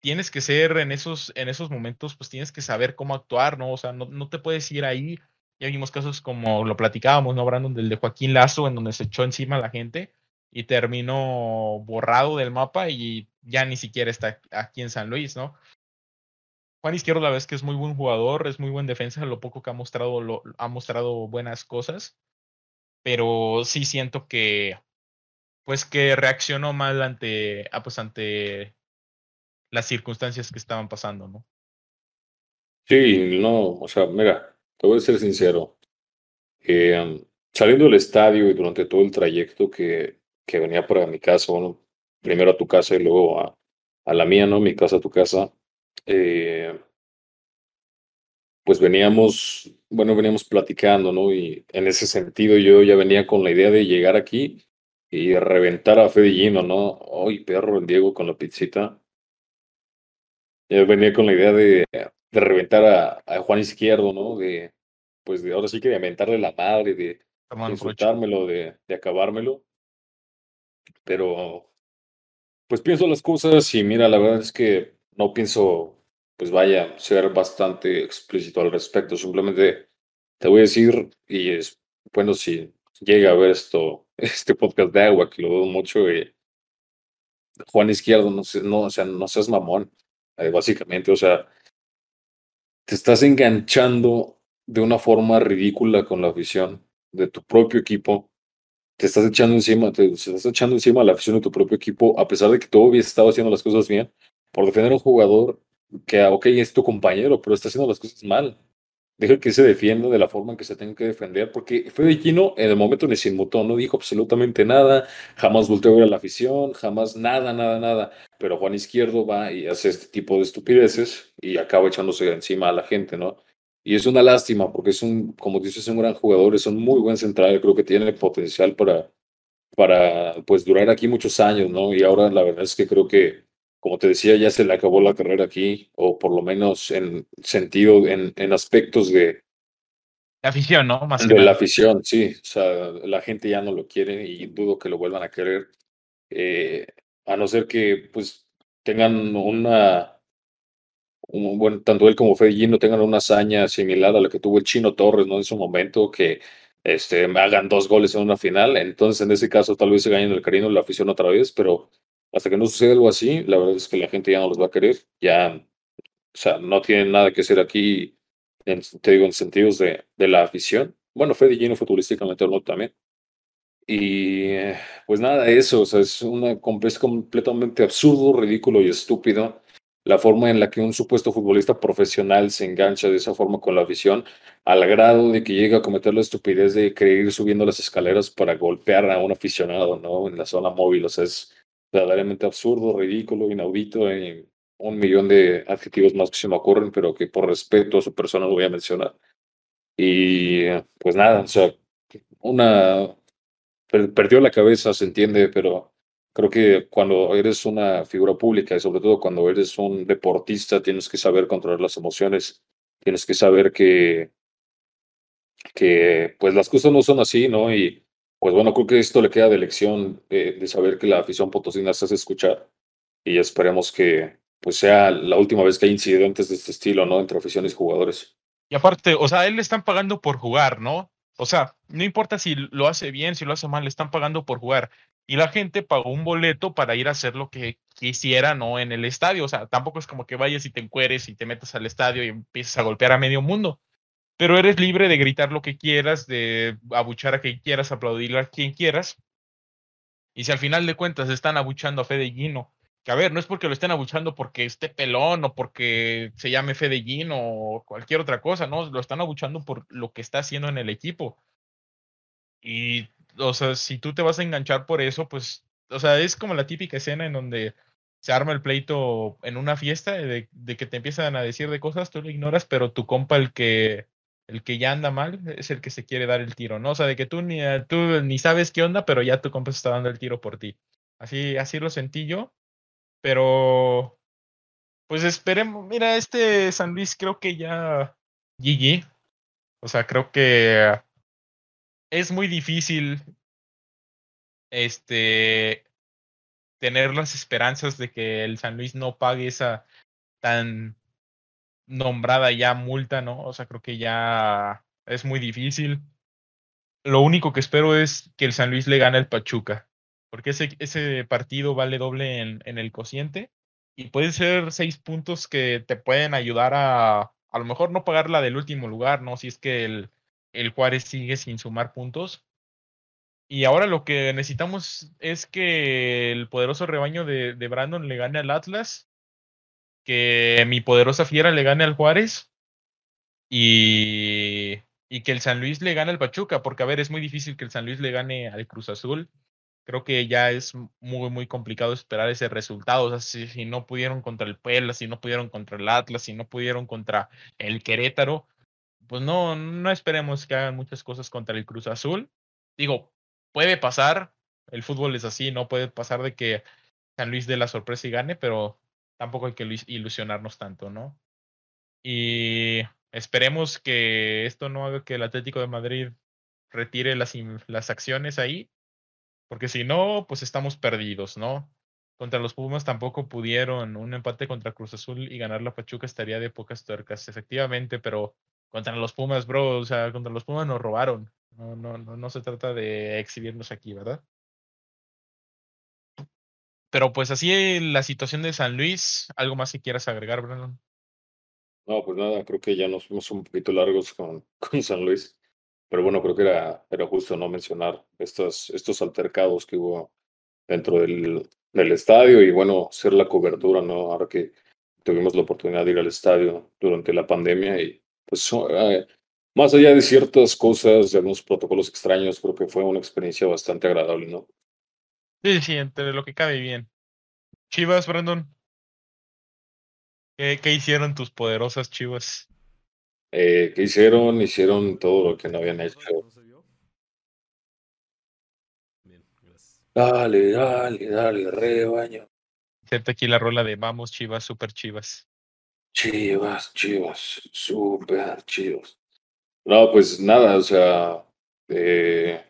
tienes que ser en esos, en esos momentos, pues tienes que saber cómo actuar, ¿no? O sea, no, no te puedes ir ahí. Ya vimos casos como lo platicábamos, ¿no, Brandon? Del de Joaquín Lazo, en donde se echó encima la gente y terminó borrado del mapa y ya ni siquiera está aquí en San Luis, ¿no? Juan Izquierdo, la es que es muy buen jugador, es muy buen defensa, lo poco que ha mostrado, ha mostrado buenas cosas, pero sí siento que, pues que reaccionó mal ante, ah, pues ante las circunstancias que estaban pasando, ¿no? Sí, no, o sea, mira, te voy a ser sincero. Eh, saliendo del estadio y durante todo el trayecto que, que venía para mi casa, bueno, primero a tu casa y luego a, a la mía, ¿no? Mi casa, a tu casa. Eh, pues veníamos, bueno, veníamos platicando, ¿no? Y en ese sentido yo ya venía con la idea de llegar aquí y reventar a Fede Gino, ¿no? Ay, perro, el Diego con la pizzita. Yo venía con la idea de, de reventar a, a, Juan Izquierdo, ¿no? De, pues de ahora sí que de aventarle la madre, de, de insultármelo, de, de acabármelo. Pero, pues pienso las cosas y mira, la verdad es que no pienso, pues vaya, ser bastante explícito al respecto. Simplemente te voy a decir, y es bueno si llega a ver esto, *laughs* este podcast de agua, que lo dudo mucho, eh, Juan Izquierdo, no, no, o sea, no seas mamón. Eh, básicamente, o sea, te estás enganchando de una forma ridícula con la afición de tu propio equipo. Te estás echando encima, te, estás echando encima la afición de tu propio equipo, a pesar de que tú habías estado haciendo las cosas bien, por defender a un jugador que, ok, es tu compañero, pero está haciendo las cosas mal deja que se defienda de la forma en que se tenga que defender, porque Fede Quino en el momento ni se inmutó, no dijo absolutamente nada, jamás volteó a ver a la afición, jamás nada, nada, nada, pero Juan Izquierdo va y hace este tipo de estupideces y acaba echándose encima a la gente, ¿no? Y es una lástima porque es un, como dices, es un gran jugador, es un muy buen central, creo que tiene potencial para, para pues durar aquí muchos años, ¿no? Y ahora la verdad es que creo que como te decía, ya se le acabó la carrera aquí, o por lo menos en sentido, en, en aspectos de... La afición, ¿no? Más de la afición, sí. O sea, la gente ya no lo quiere y dudo que lo vuelvan a querer. Eh, a no ser que, pues, tengan una... Bueno, tanto él como Fede no tengan una hazaña similar a la que tuvo el Chino Torres, ¿no? En su momento, que este, hagan dos goles en una final. Entonces, en ese caso, tal vez se ganen el cariño de la afición otra vez, pero hasta que no suceda algo así, la verdad es que la gente ya no los va a querer. Ya, o sea, no tienen nada que hacer aquí, en, te digo, en sentidos de, de la afición. Bueno, Fede Gino futbolísticamente no también. Y pues nada, eso, o sea, es, una, es completamente absurdo, ridículo y estúpido la forma en la que un supuesto futbolista profesional se engancha de esa forma con la afición, al grado de que llega a cometer la estupidez de querer ir subiendo las escaleras para golpear a un aficionado, ¿no? En la zona móvil, o sea, es verdaderamente absurdo, ridículo, inaudito, y un millón de adjetivos más que se me ocurren, pero que por respeto a su persona lo voy a mencionar. Y pues nada, o sea, una perdió la cabeza, se entiende, pero creo que cuando eres una figura pública y sobre todo cuando eres un deportista, tienes que saber controlar las emociones, tienes que saber que, que pues las cosas no son así, ¿no? Y pues bueno, creo que esto le queda de lección eh, de saber que la afición potosina se hace escuchar y esperemos que pues sea la última vez que hay incidentes de este estilo, ¿no? Entre aficiones y jugadores. Y aparte, o sea, a él le están pagando por jugar, ¿no? O sea, no importa si lo hace bien, si lo hace mal, le están pagando por jugar. Y la gente pagó un boleto para ir a hacer lo que quisiera, ¿no? En el estadio. O sea, tampoco es como que vayas y te encueres y te metas al estadio y empieces a golpear a medio mundo. Pero eres libre de gritar lo que quieras, de abuchar a quien quieras, aplaudir a quien quieras. Y si al final de cuentas están abuchando a Fede Gino que a ver, no es porque lo estén abuchando porque esté pelón o porque se llame Fedellín o cualquier otra cosa, no, lo están abuchando por lo que está haciendo en el equipo. Y, o sea, si tú te vas a enganchar por eso, pues, o sea, es como la típica escena en donde se arma el pleito en una fiesta de, que te empiezan a decir de cosas, tú lo ignoras, pero tu compa, el que, el que ya anda mal, es el que se quiere dar el tiro, ¿no? O sea, de que tú ni, tú ni sabes qué onda, pero ya tu compa se está dando el tiro por ti. Así, así lo sentí yo. Pero, pues esperemos. Mira, este San Luis creo que ya GG. O sea, creo que es muy difícil este tener las esperanzas de que el San Luis no pague esa tan nombrada ya multa, ¿no? O sea, creo que ya es muy difícil. Lo único que espero es que el San Luis le gane al Pachuca porque ese, ese partido vale doble en, en el cociente y puede ser seis puntos que te pueden ayudar a a lo mejor no pagar la del último lugar, ¿no? Si es que el, el Juárez sigue sin sumar puntos. Y ahora lo que necesitamos es que el poderoso rebaño de, Brandon le gane al Atlas, que mi poderosa fiera le gane al Juárez y, y que el San Luis le gane al Pachuca, porque a ver, es muy difícil que el San Luis le gane al Cruz Azul creo que ya es muy, muy complicado esperar ese resultado. O sea, si, si, no pudieron contra el Puebla, si no pudieron contra el Atlas, si no pudieron contra el Querétaro, pues no, no esperemos que hagan muchas cosas contra el Cruz Azul. Digo, puede pasar, el fútbol es así, no puede pasar de que San Luis dé la sorpresa y gane, pero tampoco hay que ilusionarnos tanto, ¿no? Y esperemos que esto no haga que el Atlético de Madrid retire las, las acciones ahí porque si no, pues estamos perdidos, ¿no? Contra los Pumas tampoco pudieron. Un empate contra Cruz Azul y ganar la Pachuca estaría de pocas tuercas, efectivamente, pero contra los Pumas, bro, o sea, contra los Pumas nos robaron. No, no, no, no se trata de exhibirnos aquí, ¿verdad? Pero pues así la situación de San Luis, ¿algo más que quieras agregar, Brandon? No, pues nada, creo que ya nos fuimos un poquito largos *laughs* con, San Luis. Pero bueno, creo que era, era justo no mencionar estos, estos altercados que hubo dentro del, del estadio y bueno, hacer la cobertura, ¿no? Ahora que tuvimos la oportunidad de ir al estadio durante la pandemia y pues eh, más allá de ciertas cosas, de algunos protocolos extraños, creo que fue una experiencia bastante agradable, ¿no? Sí, sí, entre lo que cabe bien. Chivas, Brandon. ¿Qué, qué hicieron tus poderosas chivas? Eh, ¿Qué hicieron? Hicieron todo lo que no habían hecho. Dale, dale, dale, rebaño. Inserta aquí la rola de Vamos, Chivas, super Chivas. Chivas, Chivas, super Chivas. No, pues nada, o sea, eh,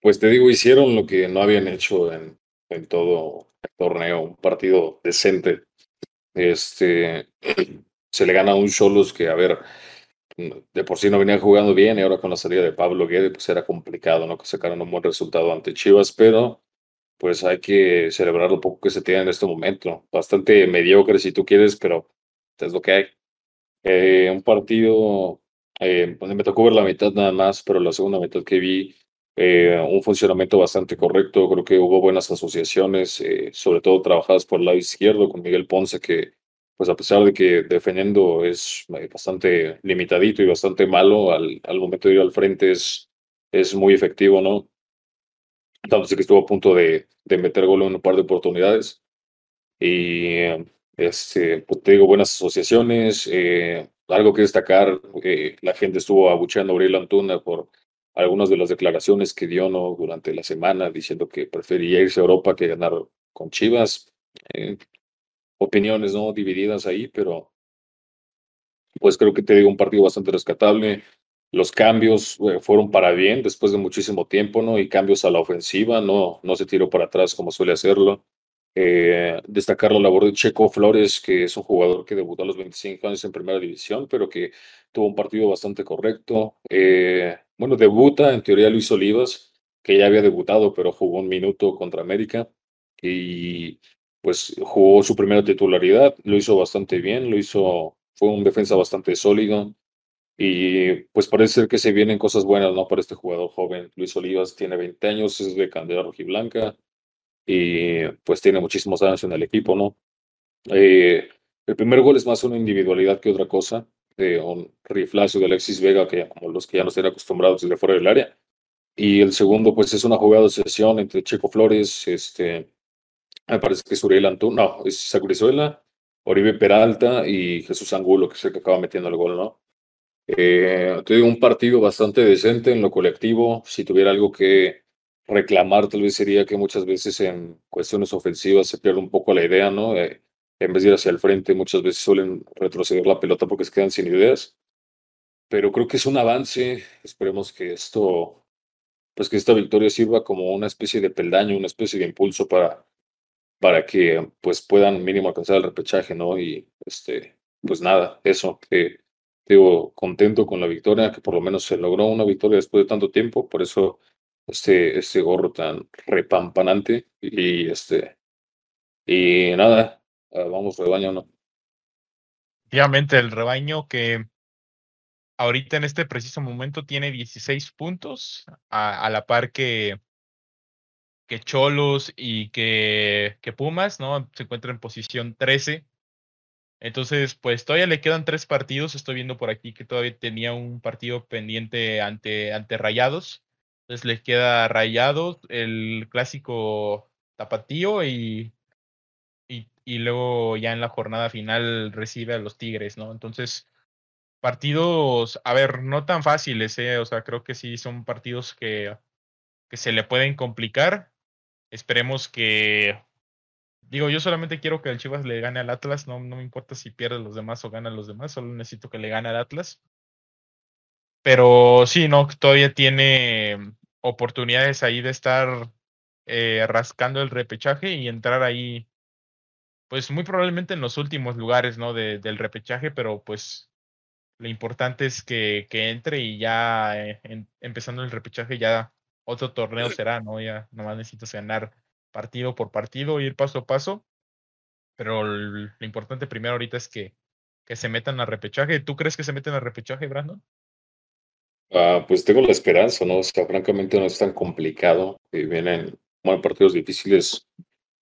pues te digo, hicieron lo que no habían hecho en, en todo el torneo, un partido decente. Este, se le gana a un Cholos que, a ver, de por sí no venía jugando bien y ahora con la salida de Pablo Guede, pues era complicado, ¿no? Que sacaran un buen resultado ante Chivas, pero pues hay que celebrar lo poco que se tiene en este momento. Bastante mediocre si tú quieres, pero es lo que hay. Eh, un partido, eh, me tocó ver la mitad nada más, pero la segunda mitad que vi, eh, un funcionamiento bastante correcto. Creo que hubo buenas asociaciones, eh, sobre todo trabajadas por el lado izquierdo con Miguel Ponce, que pues a pesar de que defendiendo es eh, bastante limitadito y bastante malo, al, al momento de ir al frente es, es muy efectivo, ¿no? Tanto que estuvo a punto de, de meter gol en un par de oportunidades. Y este, pues te digo, buenas asociaciones. Eh, algo que destacar, eh, la gente estuvo abucheando a Aurelio Antuna por algunas de las declaraciones que dio ¿no? durante la semana diciendo que prefería irse a Europa que ganar con Chivas. Eh, opiniones no divididas ahí, pero pues creo que te digo un partido bastante rescatable. Los cambios eh, fueron para bien después de muchísimo tiempo, ¿no? Y cambios a la ofensiva, no, no se tiró para atrás como suele hacerlo. Eh, destacar la labor de Checo Flores, que es un jugador que debutó a los 25 años en primera división, pero que tuvo un partido bastante correcto. Eh, bueno, debuta en teoría Luis Olivas, que ya había debutado, pero jugó un minuto contra América y pues jugó su primera titularidad, lo hizo bastante bien, lo hizo, fue un defensa bastante sólido y pues parece ser que se vienen cosas buenas, ¿no? Para este jugador joven. Luis Olivas tiene 20 años, es de Candela Rojiblanca y pues tiene muchísimos años en el equipo, ¿no? Eh, el primer gol es más una individualidad que otra cosa, de un riflazo de Alexis Vega, que como los que ya no estén acostumbrados desde fuera del área. Y el segundo, pues es una jugada de sesión entre Checo Flores, este, me parece que es Uriel Antún, no, es Sacurizuela, Oribe Peralta y Jesús Angulo, que es el que acaba metiendo el gol, ¿no? Eh, digo, un partido bastante decente en lo colectivo. Si tuviera algo que reclamar tal vez sería que muchas veces en cuestiones ofensivas se pierde un poco la idea, ¿no? Eh, en vez de ir hacia el frente, muchas veces suelen retroceder la pelota porque se quedan sin ideas. Pero creo que es un avance. Esperemos que esto, pues que esta victoria sirva como una especie de peldaño, una especie de impulso para, para que pues puedan mínimo alcanzar el repechaje, ¿no? Y este, pues nada, eso, que digo, contento con la victoria, que por lo menos se logró una victoria después de tanto tiempo, por eso este, este gorro tan repampanante y este y nada, ah, vamos rebaño, ¿no? Efectivamente, el rebaño que ahorita en este preciso momento tiene 16 puntos, a, la par que, que Cholos y que, que Pumas, ¿no? Se encuentra en posición 13. Entonces, pues todavía le quedan tres partidos. Estoy viendo por aquí que todavía tenía un partido pendiente ante, ante Rayados. Entonces les queda Rayados, el clásico Tapatío y, y, luego ya en la jornada final recibe a los Tigres, ¿no? Entonces, partidos, a ver, no tan fáciles, ¿eh? O sea, creo que sí son partidos que, que se le pueden complicar. Esperemos que, digo, yo solamente quiero que el Chivas le gane al Atlas, no, no me importa si pierde los demás o gana los demás, solo necesito que le gane al Atlas. Pero sí, no, todavía tiene oportunidades ahí de estar eh, rascando el repechaje y entrar ahí, pues muy probablemente en los últimos lugares, ¿no? De, del repechaje, pero pues lo importante es que, que entre y ya eh, empezando el repechaje ya otro torneo será, ¿no? Ya nomás necesitas ganar partido por partido, ir paso a paso. Pero lo importante primero ahorita es que, que se metan a repechaje. ¿Tú crees que se meten a repechaje, Brandon? Ah, pues tengo la esperanza, ¿no? O sea, francamente no es tan complicado. Eh, vienen bueno, partidos difíciles,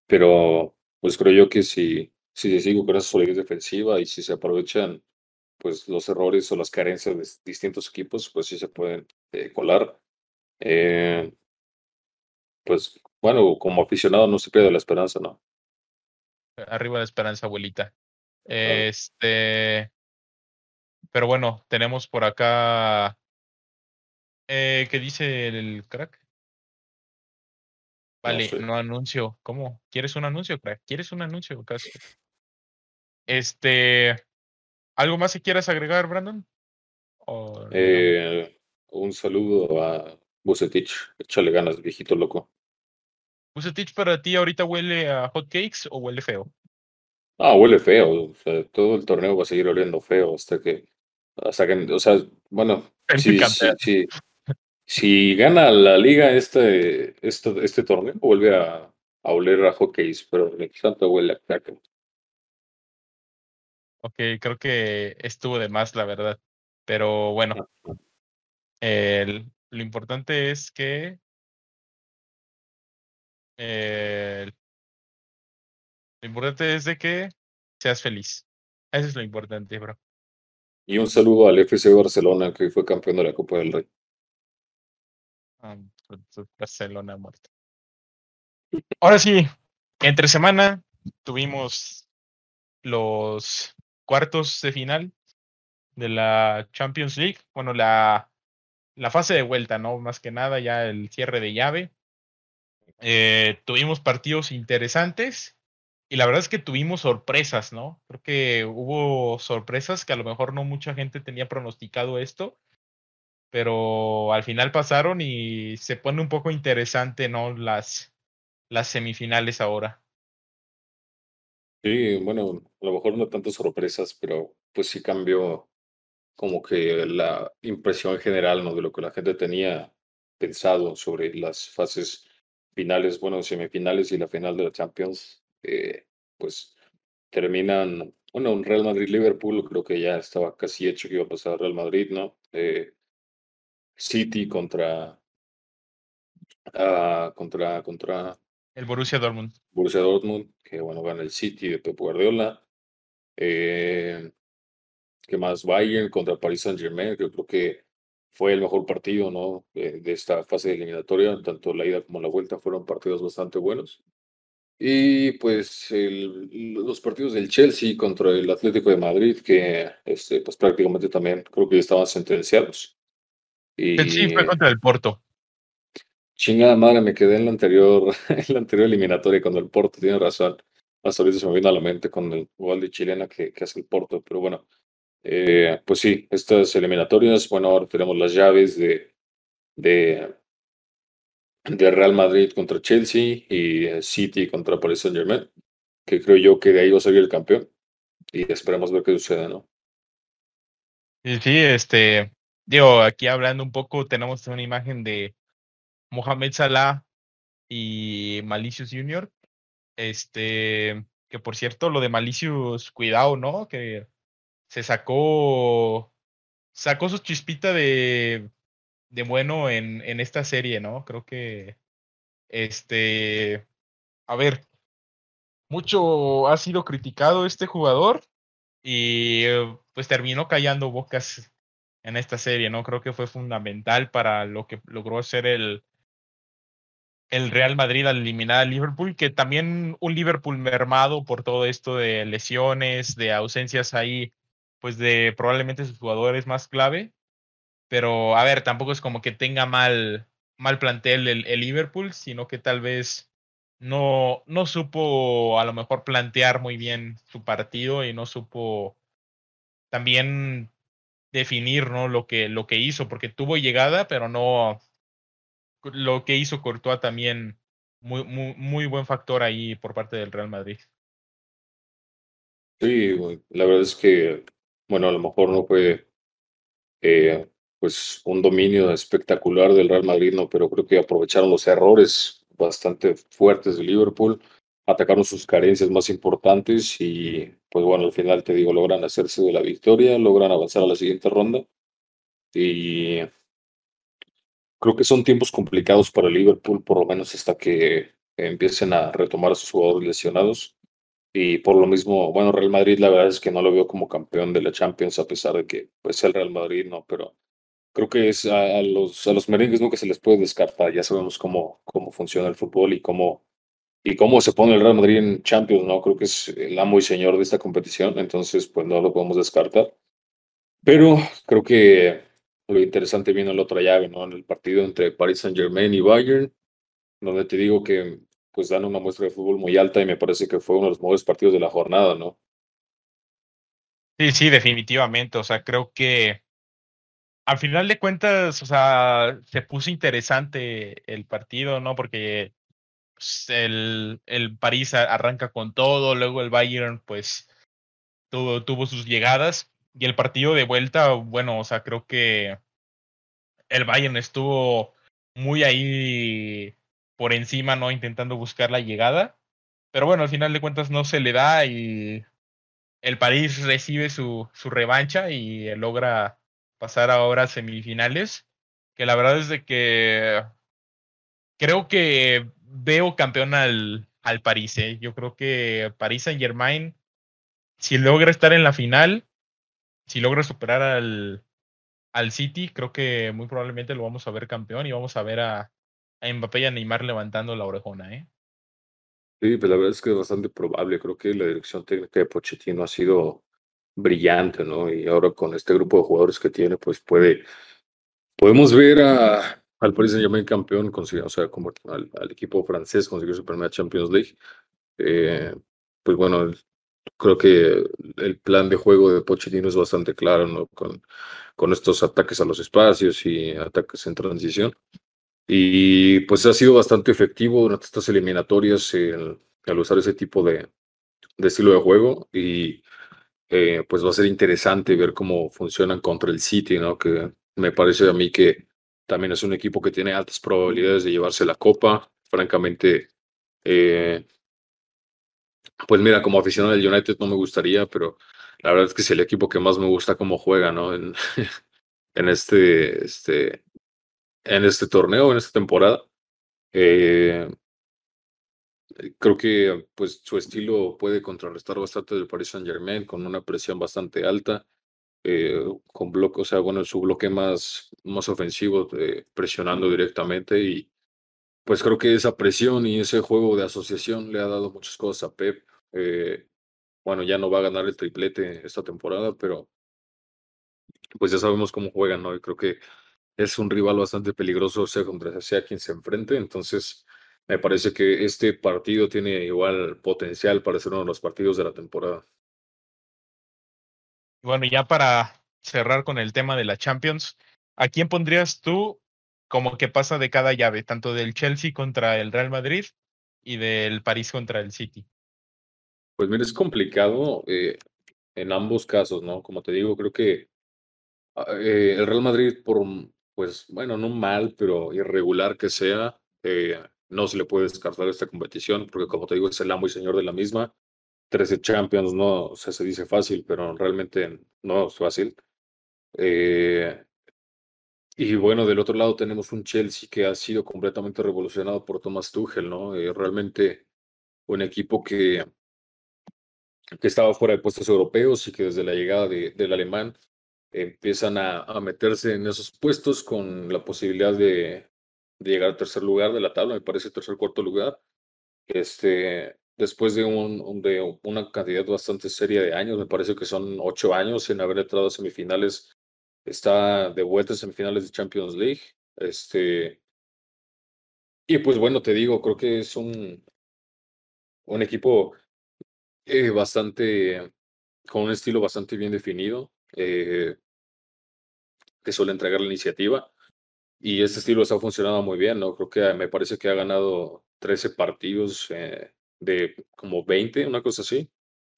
pero pues creo yo que si, si se sigue con esa solidez defensiva y si se aprovechan pues los errores o las carencias de distintos equipos, pues sí se pueden eh, colar. Eh, pues bueno, como aficionado no se pierde la esperanza, ¿no? Arriba la esperanza, abuelita. Este, pero bueno, tenemos por acá eh, ¿Qué dice el crack? Vale, no, anuncio. ¿Cómo? ¿Quieres un anuncio, crack? ¿Quieres un anuncio, casi? Este. ¿Algo más que quieras agregar, Brandon? Eh, un saludo a Bucetich. Échale ganas, viejito loco. ¿Bucetich para ti ahorita huele a hot cakes o huele feo? Ah, huele feo. O sea, todo el torneo va a seguir oliendo feo hasta que. Hasta que. O sea, bueno. Sí, sí, sí, si gana la liga este, este, este torneo, vuelve a, a oler a hockey, pero el tanto huele a caca. Ok, creo que estuvo de más, la verdad. Pero bueno, el, lo importante es que lo importante es de que seas feliz. Eso es lo importante, bro. Y un saludo al FC Barcelona, que fue campeón de la Copa del Rey. Barcelona muerto. Ahora sí, entre semana tuvimos los cuartos de final de la Champions League. Bueno, la la fase de vuelta, ¿no? Más que nada ya el cierre de llave. Eh, tuvimos partidos interesantes y la verdad es que tuvimos sorpresas, ¿no? Creo que hubo sorpresas que a lo mejor no mucha gente tenía pronosticado esto, pero al final pasaron y se pone un poco interesante, ¿no? Las, las semifinales ahora. Sí, bueno, a lo mejor no tantas sorpresas, pero pues sí cambió como que la impresión general, ¿no? De lo que la gente tenía pensado sobre las fases finales, bueno, semifinales y la final de la Champions, eh, pues terminan, bueno, un Real Madrid-Liverpool, creo que ya estaba casi hecho que iba a pasar Real Madrid, ¿no? Eh, City contra, ah, contra, contra el Borussia Dortmund. Borussia Dortmund, que bueno, gana el City de Pep Guardiola. Eh, ¿Qué más? Bayern contra Paris Saint Germain, que creo que fue el mejor partido ¿no? de, esta fase de eliminatoria, tanto la ida como la vuelta fueron partidos bastante buenos. Y pues los partidos del Chelsea contra el Atlético de Madrid, que este, pues prácticamente también creo que estaban sentenciados. Y, sí, fue contra el Porto. Chingada madre, me quedé en la anterior, *laughs* en la anterior eliminatoria cuando el Porto tiene razón. Hasta ahorita se me vino a la mente con el gol de chilena que, que hace el Porto, pero bueno, eh, pues sí, estas eliminatorias, bueno, ahora tenemos las llaves de, de, Real Madrid contra Chelsea y eh, City contra Paris Saint Germain, que creo yo que de ahí va a salir el campeón y esperemos ver qué sucede, ¿no? Sí, este, digo, aquí hablando un poco, tenemos una imagen de Mohamed Salah y Malicious Junior. Este, que por cierto, lo de Malicious, cuidado, ¿no? Que se sacó, sacó su chispita de, de bueno en, en esta serie, ¿no? Creo que, este, a ver, mucho ha sido criticado este jugador y pues terminó callando bocas en esta serie, ¿no? Creo que fue fundamental para lo que logró ser el, el Real Madrid al eliminar al Liverpool, que también un Liverpool mermado por todo esto de lesiones, de ausencias ahí pues de probablemente sus jugadores más clave. Pero a ver, tampoco es como que tenga mal, mal plantel el, el Liverpool, sino que tal vez no, no supo a lo mejor plantear muy bien su partido y no supo también definir ¿no? lo, que, lo que hizo, porque tuvo llegada, pero no lo que hizo Courtois también muy, muy, muy buen factor ahí por parte del Real Madrid. Sí, la verdad es que bueno, a lo mejor no fue eh, pues un dominio espectacular del Real Madrid, no, pero creo que aprovecharon los errores bastante fuertes de Liverpool, atacaron sus carencias más importantes y pues bueno, al final te digo, logran hacerse de la victoria, logran avanzar a la siguiente ronda y creo que son tiempos complicados para Liverpool, por lo menos hasta que empiecen a retomar a sus jugadores lesionados. Y por lo mismo, bueno, Real Madrid la verdad es que no lo veo como campeón de la Champions, a pesar de que pues el Real Madrid no, pero creo que es a, los, a los merengues nunca se les puede descartar, ya sabemos cómo, cómo funciona el fútbol y cómo, y cómo se pone el Real Madrid en Champions, ¿no? Creo que es el amo y señor de esta competición, entonces pues no lo podemos descartar. Pero creo que lo interesante viene en la otra llave, ¿no? En el partido entre Paris Saint Germain y Bayern, donde te digo que pues dan una muestra de fútbol muy alta y me parece que fue uno de los mejores partidos de la jornada, ¿no? Sí, sí, definitivamente. O sea, creo que al final de cuentas, o sea, se puso interesante el partido, ¿no? Porque pues, el, el París arranca con todo, luego el Bayern, pues, tuvo, tuvo sus llegadas. Y el partido de vuelta, bueno, o sea, creo que el Bayern estuvo muy ahí por encima, ¿no? Intentando buscar la llegada. Pero bueno, al final de cuentas no se le da y el París recibe su, su revancha y logra pasar ahora a semifinales. Que la verdad es de que creo que veo campeón al, al París. ¿eh? Yo creo que París Saint Germain, si logra estar en la final, si logra superar al, al City, creo que muy probablemente lo vamos a ver campeón y vamos a ver a, a Mbappé y a Neymar levantando la orejona, ¿eh? Sí, pues la verdad es que es bastante probable. Creo que la dirección técnica de Pochettino ha sido brillante, ¿no? Y ahora con este grupo de jugadores que tiene, pues puede Podemos ver a, al Paris Saint Germain campeón, o sea, como al, equipo francés consiguió su primera Champions League. Eh, pues bueno, creo que el plan de juego de Pochettino es bastante claro, ¿no? Con, con estos ataques a los espacios y ataques en transición. Y pues ha sido bastante efectivo durante estas eliminatorias al usar ese tipo de, de estilo de juego. Y eh, pues va a ser interesante ver cómo funcionan contra el City, ¿no? Que me parece a mí que también es un equipo que tiene altas probabilidades de llevarse la copa. Francamente, eh, pues mira, como aficionado del United no me gustaría, pero la verdad es que es el equipo que más me gusta cómo juega, ¿no? En, *laughs* en este, este, en este torneo, en esta temporada. Eh, creo que pues su estilo puede contrarrestar bastante del Paris Saint Germain con una presión bastante alta, eh, con bloque, o sea, bueno, su bloque más, más ofensivo, eh, presionando directamente y pues creo que esa presión y ese juego de asociación le ha dado muchas cosas a Pep. Eh, bueno, ya no va a ganar el triplete esta temporada, pero pues ya sabemos cómo juegan, ¿no? Y creo que es un rival bastante peligroso, sea contra sea quien se enfrente. Entonces, me parece que este partido tiene igual potencial para ser uno de los partidos de la temporada. Bueno, ya para cerrar con el tema de la Champions, ¿a quién pondrías tú como que pasa de cada llave, tanto del Chelsea contra el Real Madrid y del París contra el City? Pues mira, es complicado eh, en ambos casos, ¿no? Como te digo, creo que ah, eh, el Real Madrid, por, pues bueno, no mal, pero irregular que sea, eh, no se le puede descartar esta competición, porque como te digo, es el amo y señor de la misma. 13 Champions, no, se dice fácil, pero realmente no es fácil. y bueno, del otro lado tenemos un Chelsea que ha sido completamente revolucionado por Thomas Tuchel, ¿no? realmente un equipo que que estaba fuera de puestos europeos y que desde la llegada del alemán empiezan a, meterse en esos puestos con la posibilidad de, llegar al tercer lugar de la tabla, me parece tercer cuarto lugar. Este, después de, un, de una cantidad bastante seria de años, me parece que son ocho años en haber entrado a semifinales, está de vuelta en semifinales de Champions League. Este, y pues bueno, te digo, creo que es un, un equipo eh, bastante, con un estilo bastante bien definido, eh, que suele entregar la iniciativa. Y este estilo está funcionando muy bien, ¿no? Creo que me parece que ha ganado 13 partidos eh, de como 20, una cosa así.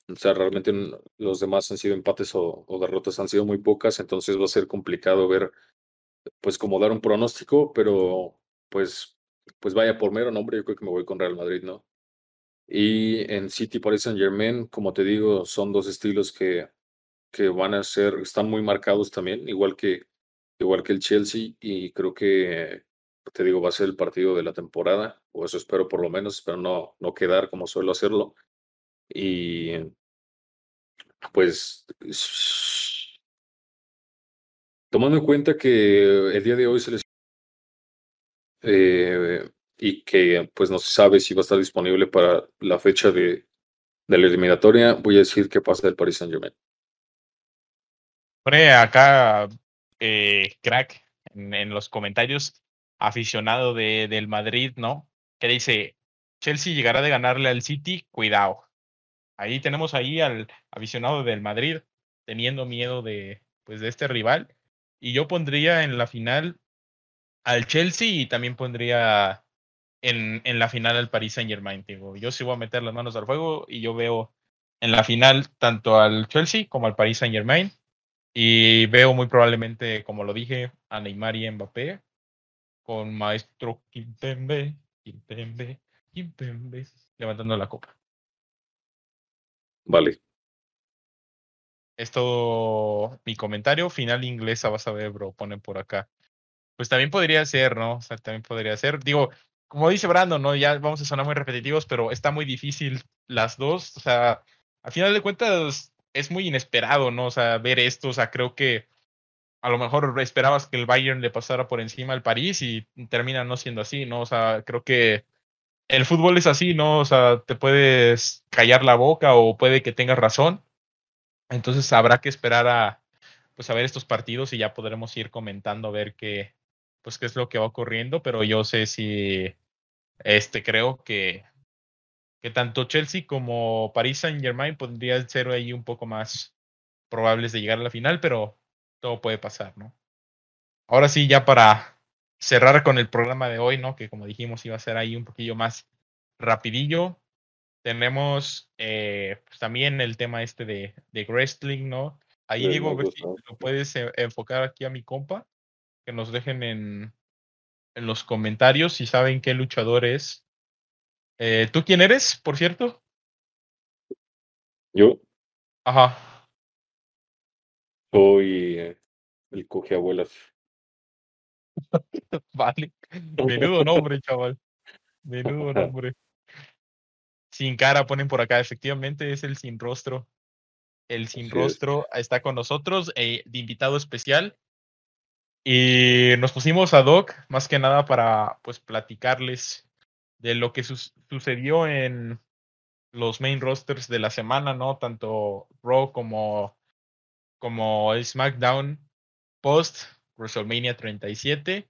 O sea, realmente los demás han sido empates o, o, derrotas, han sido muy pocas, entonces va a ser complicado ver, pues como dar un pronóstico, pero pues, pues vaya por mero nombre, yo creo que me voy con Real Madrid, ¿no? Y en City Paris Saint Germain, como te digo, son dos estilos que, que van a ser, están muy marcados también, igual que, igual que el Chelsea, y creo que, te digo, va a ser el partido de la temporada, o eso espero por lo menos, espero no, no quedar como suelo hacerlo. Y pues, tomando en cuenta que el día de hoy se les... Eh, y que pues no se sabe si va a estar disponible para la fecha de, de la eliminatoria, voy a decir qué pasa del Paris Saint Germain. Pone acá, eh, crack, en, los comentarios, aficionado de, del Madrid, ¿no? Que dice, Chelsea llegará de ganarle al City, cuidado. Ahí tenemos ahí al aficionado del Madrid teniendo miedo de, pues, de este rival. Y yo pondría en la final al Chelsea y también pondría en, en la final al Paris Saint Germain. Digo, yo sí voy a meter las manos al fuego y yo veo en la final tanto al Chelsea como al Paris Saint Germain. Y veo muy probablemente, como lo dije, a Neymar y Mbappé con maestro Kimpembe, Kimpembe, Kimpembe, levantando la copa. Vale. Es todo mi comentario. Final inglesa, vas a ver, bro, ponen por acá. Pues también podría ser, ¿no? O sea, también podría ser. Digo, como dice Brandon, ¿no? Ya vamos a sonar muy repetitivos, pero está muy difícil las dos. O sea, al final de cuentas es muy inesperado, ¿no? O sea, ver esto, o sea, creo que a lo mejor esperabas que el Bayern le pasara por encima al París y termina no siendo así, ¿no? O sea, creo que el fútbol es así, ¿no? O sea, te puedes callar la boca o puede que tengas razón. Entonces habrá que esperar a, pues a ver estos partidos y ya podremos ir comentando a ver qué, pues qué es lo que va ocurriendo, pero yo sé si, este, creo que, que tanto Chelsea como Paris Saint Germain podrían ser ahí un poco más probables de llegar a la final, pero todo puede pasar, ¿no? Ahora sí, ya para cerrar con el programa de hoy, ¿no? Que como dijimos iba a ser ahí un poquillo más rapidillo. Tenemos eh, pues también el tema este de, de wrestling, ¿no? Ahí digo, a ver si lo puedes eh, enfocar aquí a mi compa, que nos dejen en, en los comentarios si saben qué luchador es. Eh, ¿Tú quién eres, por cierto? Yo. Ajá. Soy eh, el coge abuelas. *laughs* vale. Menudo *laughs* nombre, chaval. Menudo nombre. Sin cara ponen por acá, efectivamente es el sin rostro. El sin rostro está con nosotros, eh, de invitado especial. Y nos pusimos a Doc más que nada para pues platicarles de lo que sucedió en los main rosters de la semana, ¿no? Tanto Raw como, como SmackDown post WrestleMania 37.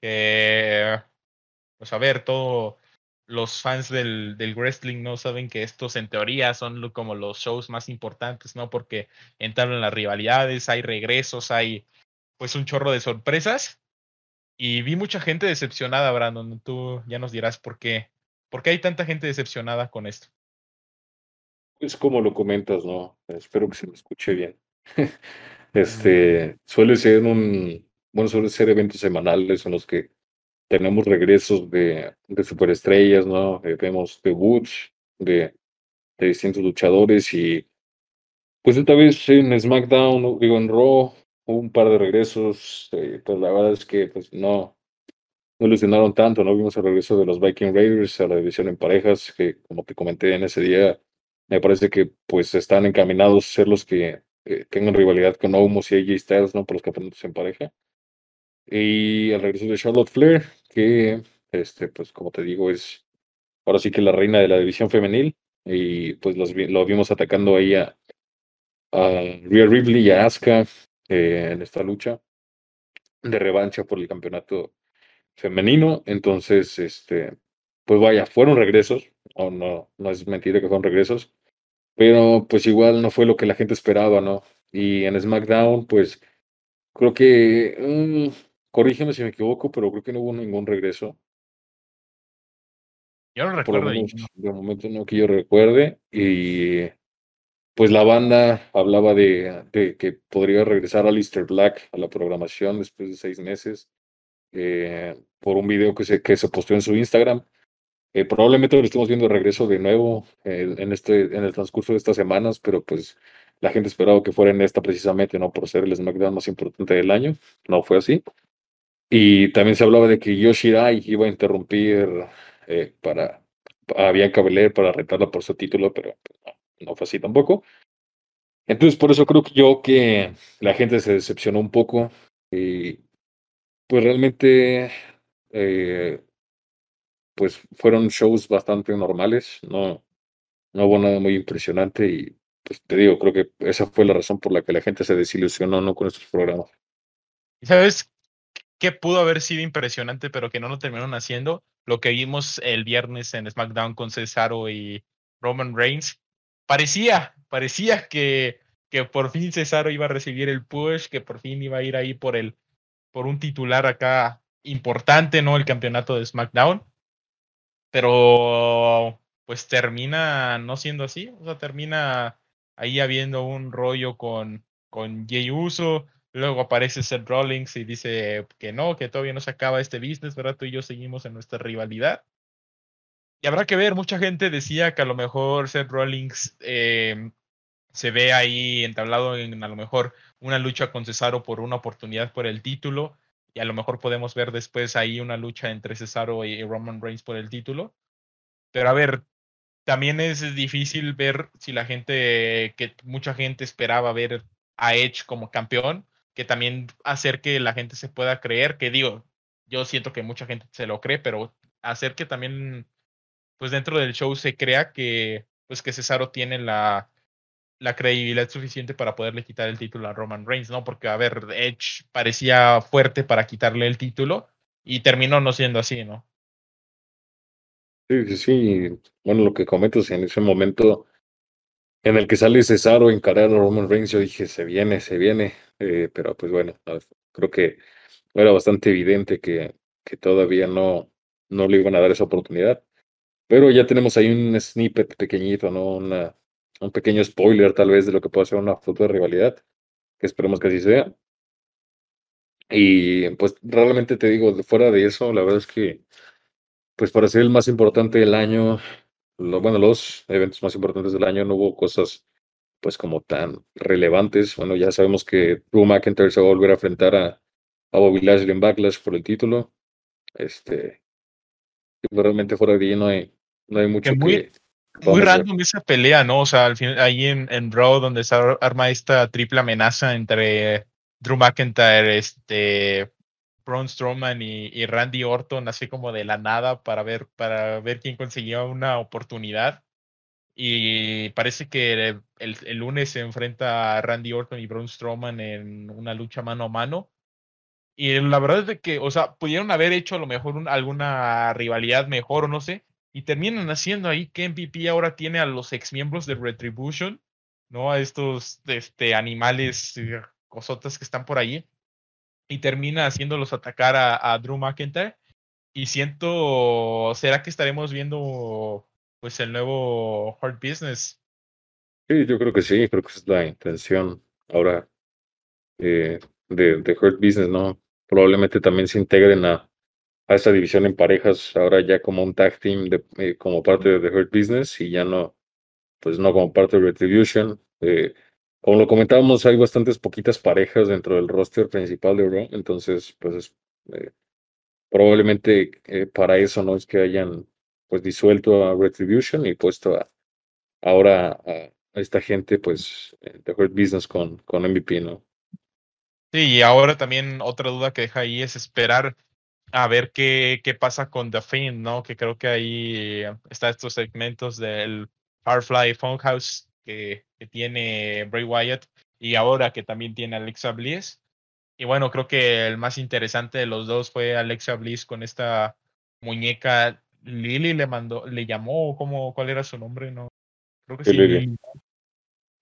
Que, pues a ver, todo los fans del, del, wrestling no saben que estos en teoría son como los shows más importantes, ¿no? Porque entran las rivalidades, hay regresos, hay pues un chorro de sorpresas. Y vi mucha gente decepcionada, Brandon. Tú ya nos dirás por qué. ¿Por qué hay tanta gente decepcionada con esto? Es como lo comentas, ¿no? Espero que se me escuche bien. *laughs* este, suele ser un, bueno, suele ser eventos semanales en los que tenemos regresos de, de superestrellas, ¿no? Eh, vemos debuts de, de distintos luchadores y pues esta vez en SmackDown, digo en Raw, un par de regresos, eh, pues la verdad es que pues no, no ilusionaron tanto, ¿no? Vimos el regreso de los Viking Raiders a la división en parejas, que como te comenté en ese día, me parece que pues están encaminados a ser los que eh, tengan rivalidad con Omos y AJ Styles, ¿no? Por los campeonatos en pareja. Y el regreso de Charlotte Flair, que, este, pues como te digo, es ahora sí que la reina de la división femenil. Y pues los, lo vimos atacando ahí a, a Rhea Ripley y a Asuka eh, en esta lucha de revancha por el campeonato femenino. Entonces, este, pues vaya, fueron regresos, o no, no es mentira que fueron regresos, pero pues igual no fue lo que la gente esperaba, ¿no? Y en SmackDown, pues creo que, mm, corrígeme si me equivoco, pero creo que no hubo ningún regreso. Yo no recuerdo. de momento no que yo recuerde. Y pues la banda hablaba de, que podría regresar a Lister Black a la programación después de seis meses eh, por un video que se, que se en su Instagram. Eh, probablemente lo estemos viendo de regreso de nuevo eh, en, este, en el transcurso de estas semanas, pero pues la gente esperaba que fuera en esta precisamente, ¿no? Por ser el SmackDown más importante del año. No fue así. Y también se hablaba de que Yoshirai iba a interrumpir para a Bianca para retarla por su título, pero pues, no fue así tampoco. Entonces, por eso creo que yo que la gente se decepcionó un poco y pues realmente eh, pues fueron shows bastante normales, no, no hubo nada muy impresionante y pues te digo, creo que esa fue la razón por la que la gente se desilusionó ¿no? con estos programas. ¿Y sabes qué pudo haber sido impresionante pero que no lo terminaron haciendo? Lo que vimos el viernes en SmackDown con Cesaro y Roman Reigns, parecía, parecía que, que por fin Cesaro iba a recibir el push, que por fin iba a ir ahí por el, por un titular acá importante, ¿no? El campeonato de SmackDown. Pero pues termina no siendo así. O sea, termina ahí habiendo un rollo con, con Jey Uso. Luego aparece Seth Rollins y dice que no, que todavía no se acaba este business, ¿verdad? Tú y yo seguimos en nuestra rivalidad. Y habrá que ver, mucha gente decía que a lo mejor Seth Rollins eh, se ve ahí entablado en a lo mejor una lucha con Cesaro por una oportunidad por el título. Y a lo mejor podemos ver después ahí una lucha entre Cesaro y Roman Reigns por el título. Pero a ver, también es difícil ver si la gente, que mucha gente esperaba ver a Edge como campeón, que también hacer que la gente se pueda creer, que digo, yo siento que mucha gente se lo cree, pero hacer que también pues dentro del show se crea que, pues que Cesaro tiene la, la credibilidad suficiente para poderle quitar el título a Roman Reigns, ¿no? Porque, a ver, Edge parecía fuerte para quitarle el título y terminó no siendo así, ¿no? Sí, sí, sí. Bueno, lo que comentas en ese momento en el que sale Cesaro a encarar a Roman Reigns, yo dije, se viene, se viene. Eh, pero pues bueno, creo que era bastante evidente que, que todavía no, no le iban a dar esa oportunidad. Pero ya tenemos ahí un snippet pequeñito, ¿no? Una, un pequeño spoiler tal vez de lo que puede ser una futura rivalidad, que esperemos que así sea. Y pues realmente te digo, fuera de eso, la verdad es que, pues para ser el más importante del año, lo, bueno, los eventos más importantes del año no hubo cosas pues como tan relevantes. Bueno, ya sabemos que Drew McIntyre se va a volver a enfrentar a, a Bobby Lashley en Backlash por el título. Este, realmente fuera de ahí no hay, no hay mucho que, muy, muy random esa pelea, ¿no? O sea, al final, ahí en, en Raw, donde se arma esta triple amenaza entre Drew McIntyre, este, Braun Strowman y, Randy Orton, así como de la nada, para ver, para ver quién conseguía una oportunidad. Y parece que el, el, lunes se enfrenta a Randy Orton y Braun Strowman en una lucha mano a mano. Y la verdad es que, o sea, pudieron haber hecho a lo mejor alguna rivalidad mejor o no sé, y terminan haciendo ahí que MVP ahora tiene a los ex miembros de Retribution, ¿no? A estos este, animales, eh, cosotas que están por ahí, y termina haciéndolos atacar a, Drew McIntyre. Y siento, ¿será que estaremos viendo pues el nuevo Hard Business? Sí, yo creo que sí, creo que es la intención ahora eh, de, de Hurt Business, ¿no? Probablemente también se integren a, a esa división en parejas, ahora ya como un tag team de, eh, como parte de The Hurt Business y ya no, pues no como parte de Retribution. Eh, como lo comentábamos, hay bastantes poquitas parejas dentro del roster principal de Raw, entonces, pues eh, probablemente para eso no es que hayan pues disuelto a Retribution y puesto a, ahora a, esta gente, pues, The Hurt Business con, con MVP, ¿no? Sí, y ahora también otra duda que deja ahí es esperar a ver qué, qué pasa con The Fiend, ¿no? Que creo que ahí está estos segmentos del Firefly Funhouse que, que tiene Bray Wyatt y ahora que también tiene Alexa Bliss. Y bueno, creo que el más interesante de los dos fue Alexa Bliss con esta muñeca. Lily le mandó, le llamó, ¿cómo, ¿cuál era su nombre? No, creo que sí.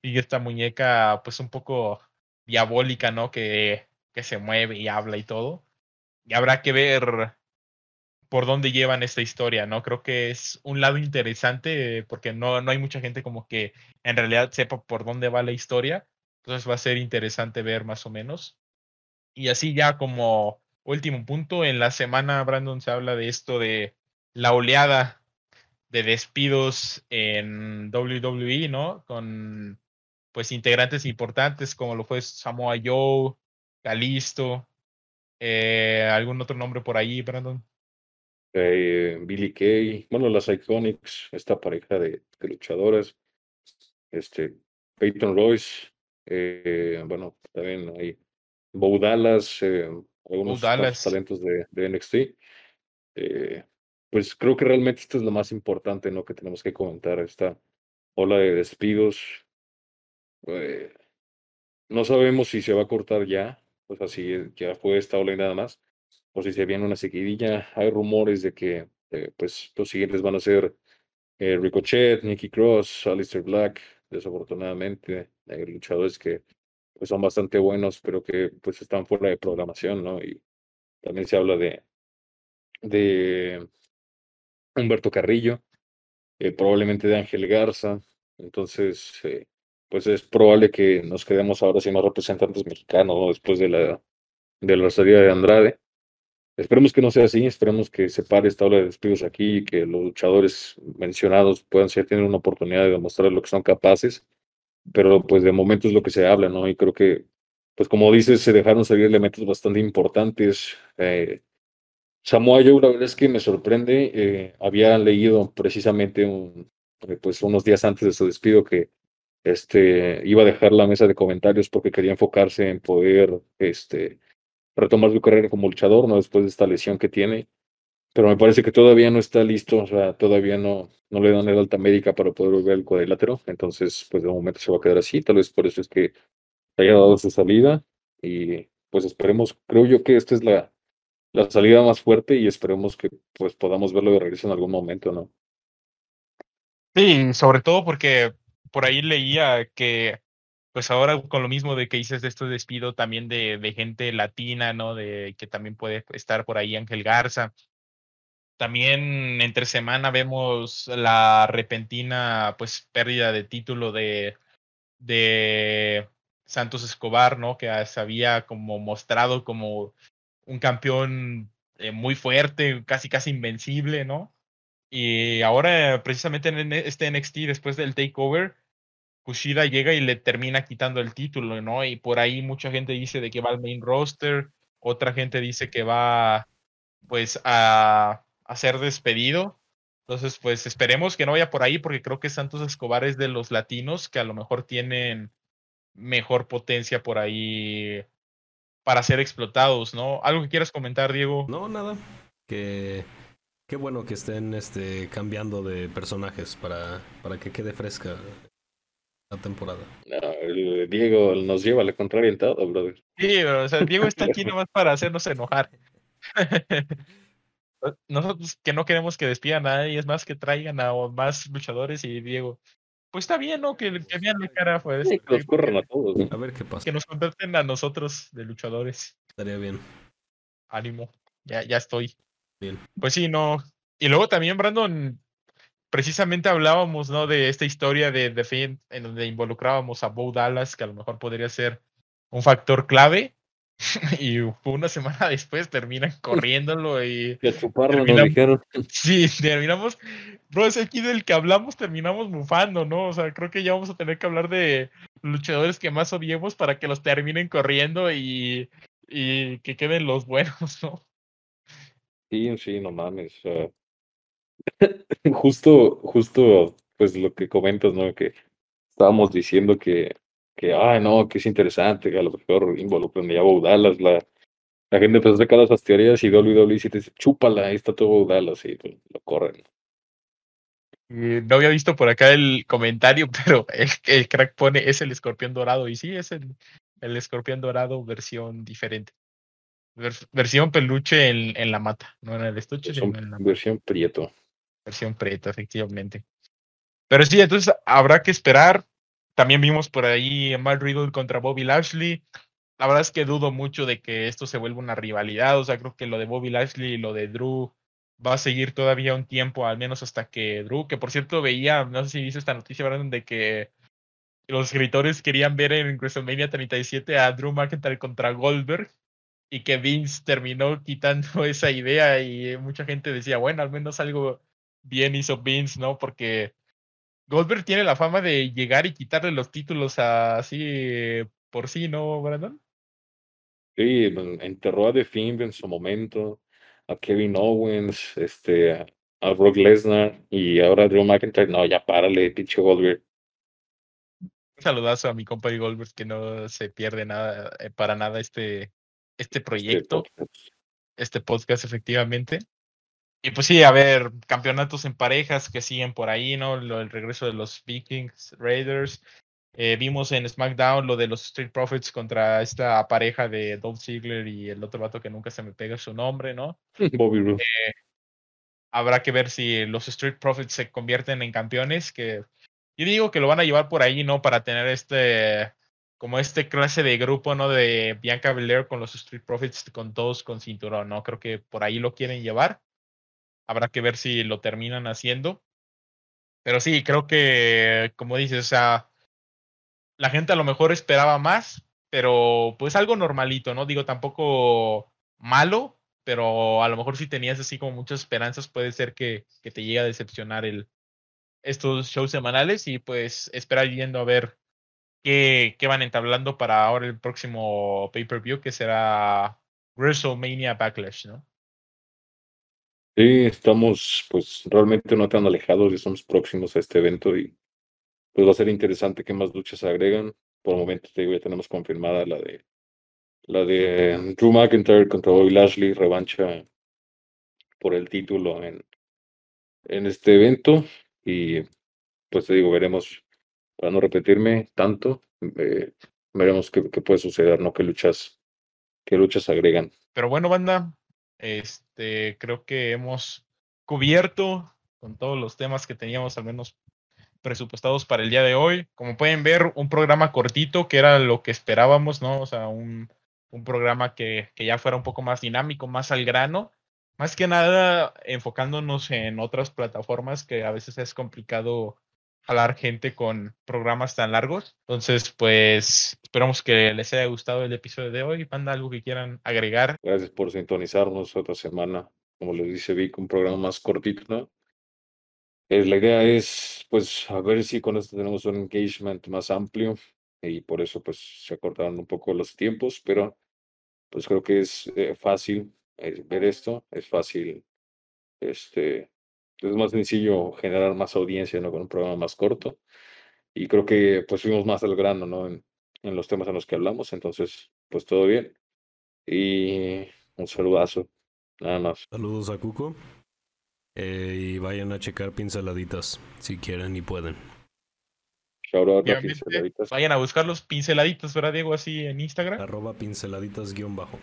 Y esta muñeca, pues un poco diabólica, ¿no? Que, que se mueve y habla y todo y habrá que ver por dónde llevan esta historia, ¿no? Creo que es un lado interesante porque no, no hay mucha gente como que en realidad sepa por dónde va la historia. Entonces va a ser interesante ver más o menos. Y así ya como último punto, en la semana, Brandon, se habla de esto de la oleada de despidos en WWE, ¿no? Con pues integrantes importantes como lo fue Samoa Joe, Calisto, eh, ¿Algún otro nombre por ahí, Brandon? Eh, Billy Kay, bueno, las Iconics, esta pareja de, luchadores, este, Peyton Royce, eh, bueno, también hay Bo Dallas, algunos talentos de, de NXT. pues creo que realmente esto es lo más importante, ¿no? Que tenemos que comentar, esta ola de despidos. no sabemos si se va a cortar ya, pues así ya fue esta ola y nada más, o si se viene una seguidilla, hay rumores de que eh, pues los siguientes van a ser eh, Ricochet, Nicky Cross, Alistair Black, desafortunadamente, hay luchadores que pues son bastante buenos, pero que pues están fuera de programación, ¿no? Y también se habla de, de Humberto Carrillo, eh, probablemente de Ángel Garza, entonces pues es probable que nos quedemos ahora sin más representantes mexicanos después de la, de la salida de Andrade. Esperemos que no sea así, esperemos que se pare esta ola de despidos aquí y que los luchadores mencionados puedan ser, tener una oportunidad de demostrar lo que son capaces, pero pues de momento es lo que se habla, ¿no? Y creo que, pues como dices, se dejaron salir elementos bastante importantes. Eh, Samoa Joe, la verdad es que me sorprende, eh, había leído precisamente un, eh, pues unos días antes de su despido que este, iba a dejar la mesa de comentarios porque quería enfocarse en poder este, retomar su carrera como luchador, ¿no? Después de esta lesión que tiene. pero me parece que todavía no está listo, o sea, todavía no, no le dan el alta médica para poder volver al cuadrilátero, entonces pues de momento se va a quedar así, tal vez por eso es que haya dado su salida y pues esperemos, creo yo que esta es la, la salida más fuerte y esperemos que pues podamos verlo de regreso en algún momento, ¿no? Sí, sobre todo porque por ahí leía que pues ahora con lo mismo de que dices de esto despido también de, de gente latina, ¿no? De que también puede estar por ahí Ángel Garza. También entre semana vemos la repentina pues pérdida de título de, de Santos Escobar, ¿no? Que se había como mostrado como un campeón eh, muy fuerte, casi casi invencible, ¿no? Y ahora precisamente en este NXT después del takeover Kushida llega y le termina quitando el título, ¿no? Y por ahí mucha gente dice de que va al main roster, otra gente dice que va pues a, ser despedido. Entonces, pues esperemos que no vaya por ahí porque creo que Santos Escobar es de los latinos que a lo mejor tienen mejor potencia por ahí para ser explotados, ¿no? ¿Algo que quieras comentar, Diego? No, nada. Que qué bueno que estén este cambiando de personajes para, para que quede fresca la temporada. No, Diego nos lleva a la contraria en todo, brother. Sí, o sea, Diego está aquí *laughs* nomás para hacernos enojar. *laughs* Nosotros que no queremos que despidan a nadie, es más que traigan a más luchadores y Diego. Pues está bien, ¿no? Que, que vean la cara, pues. Sí, que nos corran a todos. ¿no? A ver qué pasa. Que nos convierten a nosotros de luchadores. Estaría bien. Ánimo. Ya, ya estoy. Pues sí, no. Y luego también, Brandon, precisamente hablábamos, ¿no? De esta historia de The Fiend, en donde involucrábamos a Bo Dallas, que a lo mejor podría ser un factor clave. *laughs* y una semana después terminan corriéndolo y Que a chuparlo nos Terminamos- dijeron. sí, terminamos, bro, es aquí del que hablamos, terminamos mufando, ¿no? O sea, creo que ya vamos a tener que hablar de luchadores que más odiemos para que los terminen corriendo y, y que queden los buenos, *laughs* ¿no? Sí, sí, no mames. *laughs* justo, justo, pues lo que comentas, ¿no? Que estábamos diciendo que, que, ay, no, que es interesante, que a lo mejor involucran ya a Bo Dallas, la, la gente empezó a sacar esas teorías y WWE te dice, chúpala, ahí está todo Bo Dallas y pues, lo corren. Y no había visto por acá el comentario, *laughs* pero el, el crack pone es el escorpión dorado. Y sí, es el, el escorpión dorado versión diferente. Vers- versión peluche en, en la mata, no en el estuche, Versión, sino en la versión Prieto. versión preta, efectivamente. Pero sí, entonces habrá que esperar. También vimos por ahí a Matt Riddle contra Bobby Lashley. La verdad es que dudo mucho de que esto se vuelva una rivalidad. O sea, creo que lo de Bobby Lashley y lo de Drew va a seguir todavía un tiempo, al menos hasta que Drew, que por cierto veía, no sé si viste esta noticia, Brandon, de que los escritores querían ver en WrestleMania 37 a Drew McIntyre contra Goldberg y que Vince terminó quitando *laughs* esa idea y mucha gente decía, bueno, al menos algo bien hizo Vince, ¿no? Porque Goldberg tiene la fama de llegar y quitarle los títulos a- así por sí, ¿no, Brandon? Sí, enterró a The Fiend en su momento, a Kevin Owens, este, a, a Brock Lesnar y ahora a Drew McIntyre. No, ya párale, pinche Goldberg. Un saludazo a mi compa Goldberg que no se pierde nada, eh, para nada este, este Este proyecto. podcast. este podcast, efectivamente. Y pues sí, a ver, campeonatos en parejas que siguen por ahí, ¿no? Lo, el regreso de los Vikings, Raiders. Eh, vimos en SmackDown lo de los Street Profits contra esta pareja de Dolph Ziggler y el otro vato que nunca se me pega su nombre, ¿no? *laughs* Bobby Roode. Habrá que ver si los Street Profits se convierten en campeones, que yo digo que lo van a llevar por ahí, ¿no? Para tener este, como este clase de grupo, ¿no? De Bianca Belair con los Street Profits, con todos con cinturón, ¿no? Creo que por ahí lo quieren llevar. Habrá que ver si lo terminan haciendo. Pero sí, creo que, como dices, o sea, la gente a lo mejor esperaba más, pero pues algo normalito, ¿no? Digo, tampoco malo, pero a lo mejor si tenías así como muchas esperanzas, puede ser que, que te llegue a decepcionar el, estos shows semanales y pues esperar yendo a ver qué van entablando para ahora el próximo pay-per-view que será WrestleMania Backlash, ¿no? Sí, estamos pues realmente no tan alejados y estamos próximos a este evento y pues va a ser interesante qué más luchas agregan. Por el momento te digo, ya tenemos confirmada la de la de Drew McIntyre contra Bobby Lashley, revancha por el título en, en este evento y pues te digo, veremos, para no repetirme tanto, eh, veremos qué, puede suceder, ¿no? ¿Qué luchas, qué luchas agregan? Pero bueno, banda, este, creo que hemos cubierto con todos los temas que teníamos al menos presupuestados para el día de hoy. Como pueden ver, un programa cortito, que era lo que esperábamos, ¿no? O sea, un, un programa que, que, ya fuera un poco más dinámico, más al grano. Más que nada enfocándonos en otras plataformas que a veces es complicado jalar gente con programas tan largos. Entonces, pues esperamos que les haya gustado el episodio de hoy. Manda algo que quieran agregar. Gracias por sintonizarnos otra semana. Como les dice Vic, un programa más cortito, ¿no? Eh, la idea es, pues, a ver si con esto tenemos un engagement más amplio y por eso, pues, se acortaron un poco los tiempos, pero, pues, creo que es eh, fácil eh, ver esto, es fácil, este, es más sencillo generar más audiencia, ¿no? Con un programa más corto y creo que, pues, fuimos más al grano, ¿no? En, en los temas en los que hablamos, entonces, pues, todo bien y un saludazo, nada más. Saludos a Cuco. Eh, y vayan a checar pinceladitas si quieren y pueden. pinceladitas. Vayan a buscar los pinceladitas, ¿verdad, Diego? Así en Instagram. Arroba pinceladitas guion bajo.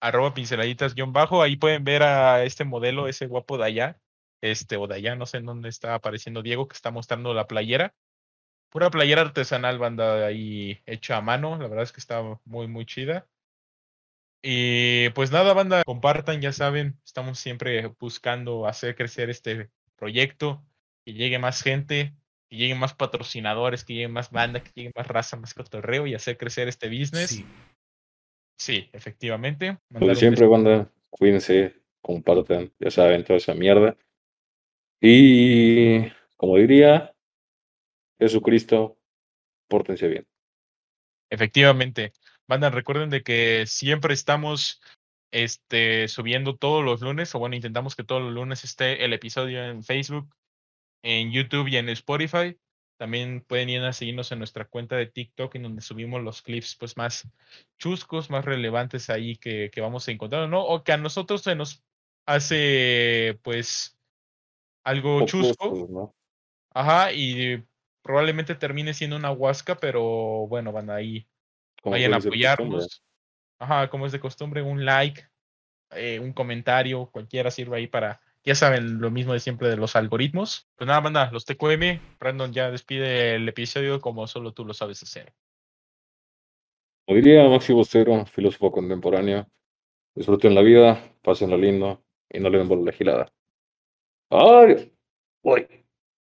Arroba pinceladitas guion bajo. Ahí pueden ver a este modelo, ese guapo de allá. Este, o de allá, no sé en dónde está apareciendo Diego, que está mostrando la playera. Pura playera artesanal, banda ahí hecha a mano. La verdad es que está muy, muy chida. Y pues nada, banda, compartan, ya saben, estamos siempre buscando hacer crecer este proyecto, que llegue más gente, que lleguen más patrocinadores, que llegue más banda, que llegue más raza, más cotorreo y hacer crecer este business. Sí, sí efectivamente. Como siempre, banda, cuídense, compartan, ya saben, toda esa mierda. Y como diría Jesucristo, pórtense bien. Efectivamente. Banda, recuerden de que siempre estamos este, subiendo todos los lunes, o bueno, intentamos que todos los lunes esté el episodio en Facebook, en YouTube y en Spotify. También pueden ir a seguirnos en nuestra cuenta de TikTok, en donde subimos los clips pues más chuscos, más relevantes ahí que, que vamos a encontrar, ¿no? O que a nosotros se nos hace pues algo chusco. ¿no? Ajá, y probablemente termine siendo una huasca, pero bueno, van ahí Vayan a apoyarnos. Ajá, como es de costumbre, un like, eh, un comentario, cualquiera sirve ahí para, ya saben, lo mismo de siempre de los algoritmos. Pues nada, banda, los TQM, Brandon ya despide el episodio como solo tú lo sabes hacer. Como diría Maxi Bostero, filósofo contemporáneo, disfruten la vida, pásenlo lindo y no le den bola la gilada. Adiós. Voy.